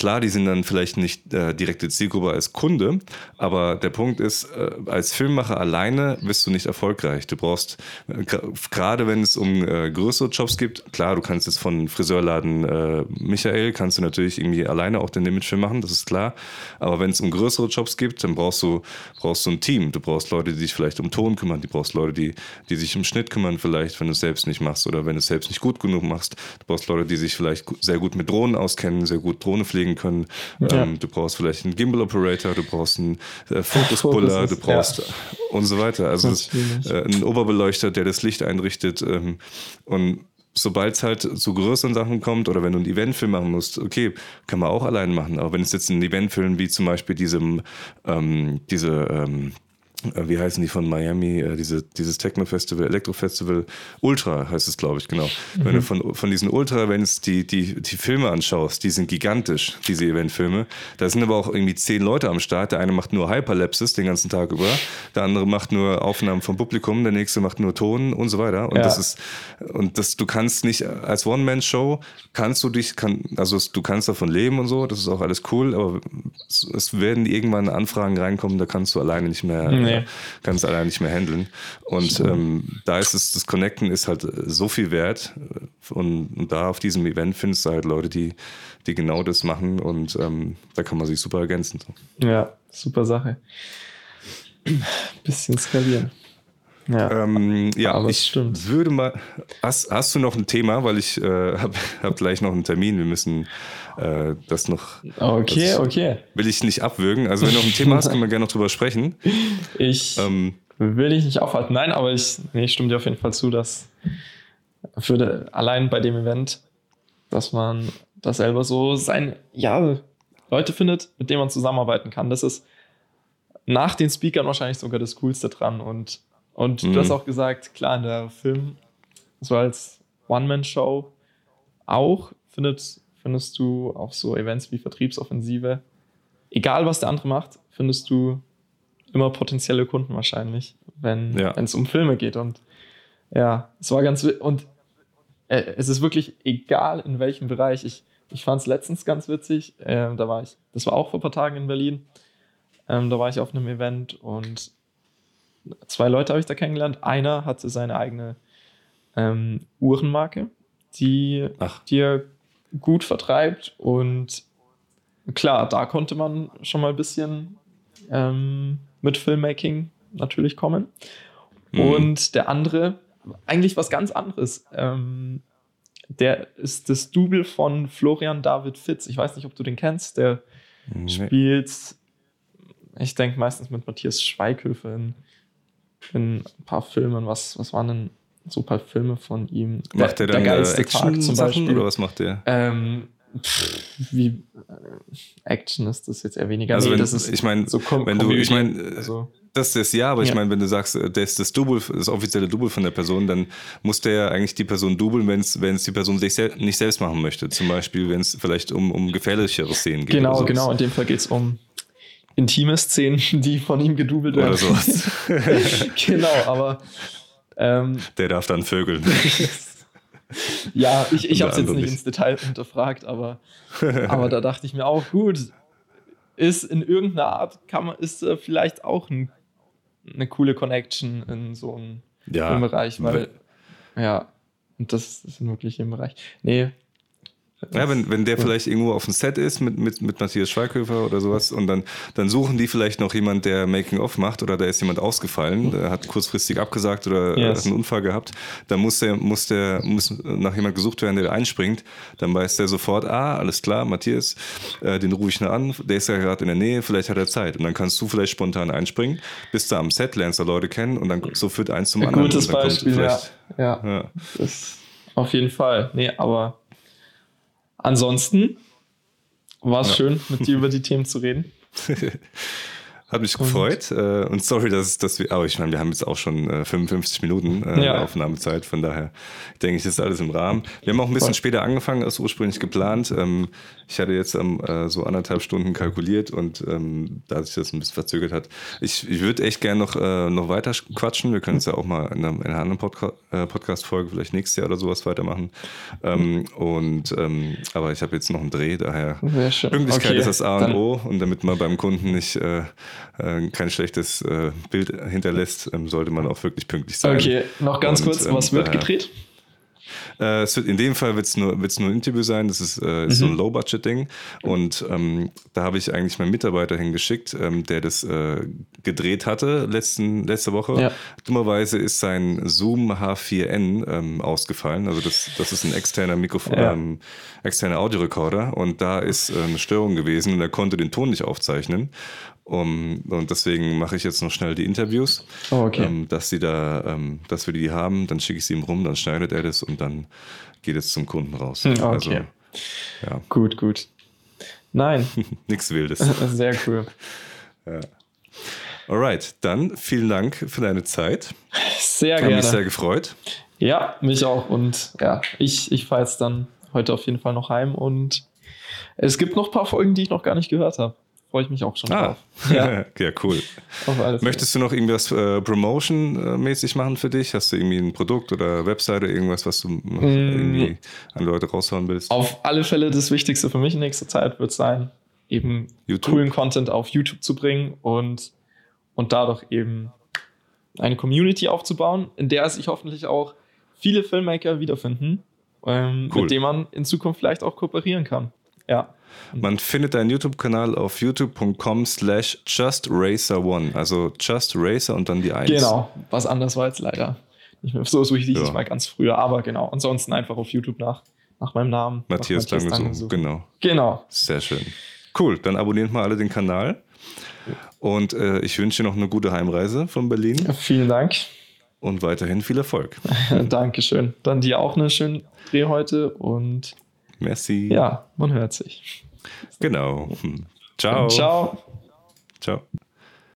Speaker 2: Klar, die sind dann vielleicht nicht äh, direkte Zielgruppe als Kunde, aber der Punkt ist, äh, als Filmmacher alleine bist du nicht erfolgreich. Du brauchst, äh, gerade wenn es um äh, größere Jobs geht, klar, du kannst jetzt von Friseurladen äh, Michael, kannst du natürlich irgendwie alleine auch den Imagefilm machen, das ist klar. Aber wenn es um größere Jobs geht, dann brauchst du, brauchst du ein Team. Du brauchst Leute, die sich vielleicht um Ton kümmern, du brauchst Leute, die, die sich um Schnitt kümmern, vielleicht, wenn du es selbst nicht machst oder wenn du es selbst nicht gut genug machst. Du brauchst Leute, die sich vielleicht sehr gut mit Drohnen auskennen, sehr gut Drohne fliegen bewegen können. Ja. Ähm, du brauchst vielleicht einen Gimbal Operator, du brauchst einen äh, Focus-Puller, du brauchst ja. und so weiter. Also das, äh, einen Oberbeleuchter, der das Licht einrichtet. Ähm, und sobald es halt zu größeren Sachen kommt oder wenn du einen Eventfilm machen musst, okay, kann man auch allein machen. Aber wenn es jetzt ein Eventfilm wie zum Beispiel diesem, ähm, diese, ähm, äh, wie heißen die von Miami, äh, diese, dieses Techno-Festival, Elektro-Festival, Ultra heißt es, glaube ich, genau. Mhm. Wenn du von, von diesen Ultra-Events die, die, die Filme anschaust, die sind gigantisch, diese Eventfilme. Da sind aber auch irgendwie zehn Leute am Start. Der eine macht nur Hyperlapses den ganzen Tag über, der andere macht nur Aufnahmen vom Publikum, der nächste macht nur Ton und so weiter. Und ja. das ist, und das, du kannst nicht, als One-Man-Show kannst du dich, kann, also du kannst davon leben und so, das ist auch alles cool, aber es werden irgendwann Anfragen reinkommen, da kannst du alleine nicht mehr. Mhm nee. kann es allein nicht mehr handeln. Und ähm, da ist es, das Connecten ist halt so viel wert. Und, und, da auf diesem Event findest du halt Leute, die, die genau das machen und ähm, da kann man sich super ergänzen.
Speaker 3: Ja, super Sache. Bisschen skalieren.
Speaker 2: Ja, ähm, ja aber ich stimmt. würde mal. Hast, hast du noch ein Thema? Weil ich äh, <laughs> habe hab gleich noch einen Termin. Wir müssen äh, das noch.
Speaker 3: Okay,
Speaker 2: das
Speaker 3: okay.
Speaker 2: Will ich nicht abwürgen. Also, wenn du noch ein Thema hast, können wir <laughs> gerne noch drüber sprechen.
Speaker 3: Ich ähm, will dich nicht aufhalten. Nein, aber ich, nee, ich stimme dir auf jeden Fall zu, dass für allein bei dem Event, dass man das selber so sein, ja, Leute findet, mit denen man zusammenarbeiten kann. Das ist nach den Speakern wahrscheinlich sogar das Coolste dran. Und, und mhm. du hast auch gesagt, klar, in der Film, so als One-Man-Show auch findet findest du auch so Events wie Vertriebsoffensive, egal was der andere macht, findest du immer potenzielle Kunden wahrscheinlich, wenn ja. es um Filme geht. Und ja, es war ganz und äh, es ist wirklich egal in welchem Bereich. Ich, ich fand es letztens ganz witzig. Äh, da war ich, das war auch vor ein paar Tagen in Berlin. Ähm, da war ich auf einem Event und zwei Leute habe ich da kennengelernt. Einer hatte seine eigene ähm, Uhrenmarke, die, Ach. die er gut vertreibt. Und klar, da konnte man schon mal ein bisschen ähm, mit Filmmaking natürlich kommen. Mhm. Und der andere, eigentlich was ganz anderes. Ähm, der ist das Double von Florian David Fitz. Ich weiß nicht, ob du den kennst. Der nee. spielt, ich denke meistens mit Matthias Schweighöfer in, in ein paar Filmen. Was, was waren denn so ein paar Filme von ihm.
Speaker 2: Macht der, der dann der äh, Action zum Beispiel oder was macht der?
Speaker 3: Ähm, pff, wie äh, Action ist das jetzt eher weniger.
Speaker 2: Also nee, wenn, das ist ich meine, so wenn du, ich meine, also, das ist ja, aber ja. ich meine, wenn du sagst, äh, das ist das Double, das offizielle Double von der Person, dann muss der ja eigentlich die Person dubeln, wenn es wenn es die Person sich sel nicht selbst machen möchte. Zum Beispiel, wenn es vielleicht um, um gefährlichere Szenen geht.
Speaker 3: Genau, genau. In dem Fall geht es um intime Szenen, <laughs> die von ihm gedubelt werden. Oder sowas. <laughs> genau, aber
Speaker 2: ähm, Der darf dann vögeln. <laughs>
Speaker 3: ja, ich, ich habe es jetzt nicht, nicht ins Detail hinterfragt, aber, aber da dachte ich mir auch, gut, ist in irgendeiner Art, kann man, ist äh, vielleicht auch ein, eine coole Connection in so einem ja, Bereich, weil, ja, und das ist wirklich im Bereich. Nee,
Speaker 2: ja, wenn, wenn der vielleicht irgendwo auf dem Set ist mit, mit, mit Matthias Schweighöfer oder sowas und dann, dann suchen die vielleicht noch jemand, der Making-of macht oder da ist jemand ausgefallen, der hat kurzfristig abgesagt oder yes. hat einen Unfall gehabt, dann muss der, muss der, muss nach jemand gesucht werden, der einspringt, dann weiß der sofort, ah, alles klar, Matthias, äh, den rufe ich nur an, der ist ja gerade in der Nähe, vielleicht hat er Zeit und dann kannst du vielleicht spontan einspringen, bist da am Set, lernst da Leute kennen und dann so führt eins zum Ein anderen.
Speaker 3: Gutes Beispiel, ja. ja. ja. Auf jeden Fall. Nee, aber Ansonsten war es ja. schön, mit dir über die Themen zu reden. <laughs>
Speaker 2: Hat mich gefreut äh, und sorry, dass, dass wir, aber ich meine, wir haben jetzt auch schon äh, 55 Minuten äh, ja. Aufnahmezeit, von daher denke ich, ist alles im Rahmen. Wir haben auch ein bisschen Voll. später angefangen als ursprünglich geplant. Ähm, ich hatte jetzt ähm, äh, so anderthalb Stunden kalkuliert und ähm, da sich das ein bisschen verzögert hat. Ich, ich würde echt gerne noch, äh, noch weiter quatschen. Wir können es ja auch mal in einer, in einer anderen Podca äh, Podcast-Folge vielleicht nächstes Jahr oder sowas weitermachen. Ähm, und ähm, aber ich habe jetzt noch einen Dreh, daher Pünktlichkeit okay, ist das A und O und damit man beim Kunden nicht äh, kein schlechtes äh, Bild hinterlässt, ähm, sollte man auch wirklich pünktlich sein.
Speaker 3: Okay, noch ganz und, kurz, was wird gedreht?
Speaker 2: Äh, es wird, in dem Fall wird es nur, wird's nur ein Interview sein. Das ist, äh, mhm. so ein mhm. Low-Budget-Ding. Und ähm, da habe ich eigentlich meinen Mitarbeiter hingeschickt, ähm, der das äh, gedreht hatte letzten, letzte Woche. Ja. Dummerweise ist sein Zoom H4n ähm, ausgefallen. Also das, das ist ein externer Mikrofon, ja. ähm, externer Audiorekorder. Und da ist äh, eine Störung gewesen und er konnte den Ton nicht aufzeichnen. Um, und deswegen mache ich jetzt noch schnell die Interviews, oh, okay. ähm, dass sie da, ähm, dass wir die haben, dann schicke ich sie ihm rum, dann schneidet er das und dann geht es zum Kunden raus.
Speaker 3: Hm, okay. Also, ja. Gut, gut. Nein. <laughs>
Speaker 2: Nichts Wildes. <laughs>
Speaker 3: Sehr cool.
Speaker 2: ja. Alright, dann vielen Dank für deine Zeit.
Speaker 3: Sehr Hat gerne.
Speaker 2: Hat mich sehr gefreut.
Speaker 3: Ja, mich auch. Und ja, ich, ich fahre jetzt dann heute auf jeden Fall noch heim und es gibt noch ein paar Folgen, die ich noch gar nicht gehört habe freue ich mich auch schon ah. drauf. <laughs>
Speaker 2: Ja, ja cool. Möchtest du noch irgendwas äh, Promotion-mäßig machen für dich? Hast du irgendwie ein Produkt oder Webseite, irgendwas, was du mm. irgendwie an Leute raushauen willst?
Speaker 3: Auf alle Fälle das Wichtigste für mich in nächster Zeit wird sein, eben YouTube? coolen Content auf YouTube zu bringen und, und dadurch eben eine Community aufzubauen, in der sich hoffentlich auch viele Filmmaker wiederfinden, ähm, cool. mit denen man in Zukunft vielleicht auch kooperieren kann. Ja.
Speaker 2: Man findet deinen YouTube-Kanal auf youtube.com slash justracer1. Also Just Racer und dann die 1.
Speaker 3: Genau, was anders war jetzt leider nicht mehr so, so hieß ja. ich mal ganz früher, aber genau. Ansonsten einfach auf YouTube nach, nach meinem Namen.
Speaker 2: Matthias, Matthias Dangesuch, genau.
Speaker 3: Genau.
Speaker 2: Sehr schön. Cool, dann abonniert mal alle den Kanal. Und äh, ich wünsche dir noch eine gute Heimreise von Berlin.
Speaker 3: Ja, vielen Dank.
Speaker 2: Und weiterhin viel Erfolg. <laughs>
Speaker 3: Dankeschön. Dann dir auch eine schöne Dreh heute und
Speaker 2: Merci.
Speaker 3: Ja, man hört sich.
Speaker 2: Genau. Ciao.
Speaker 3: Ciao.
Speaker 2: Ciao.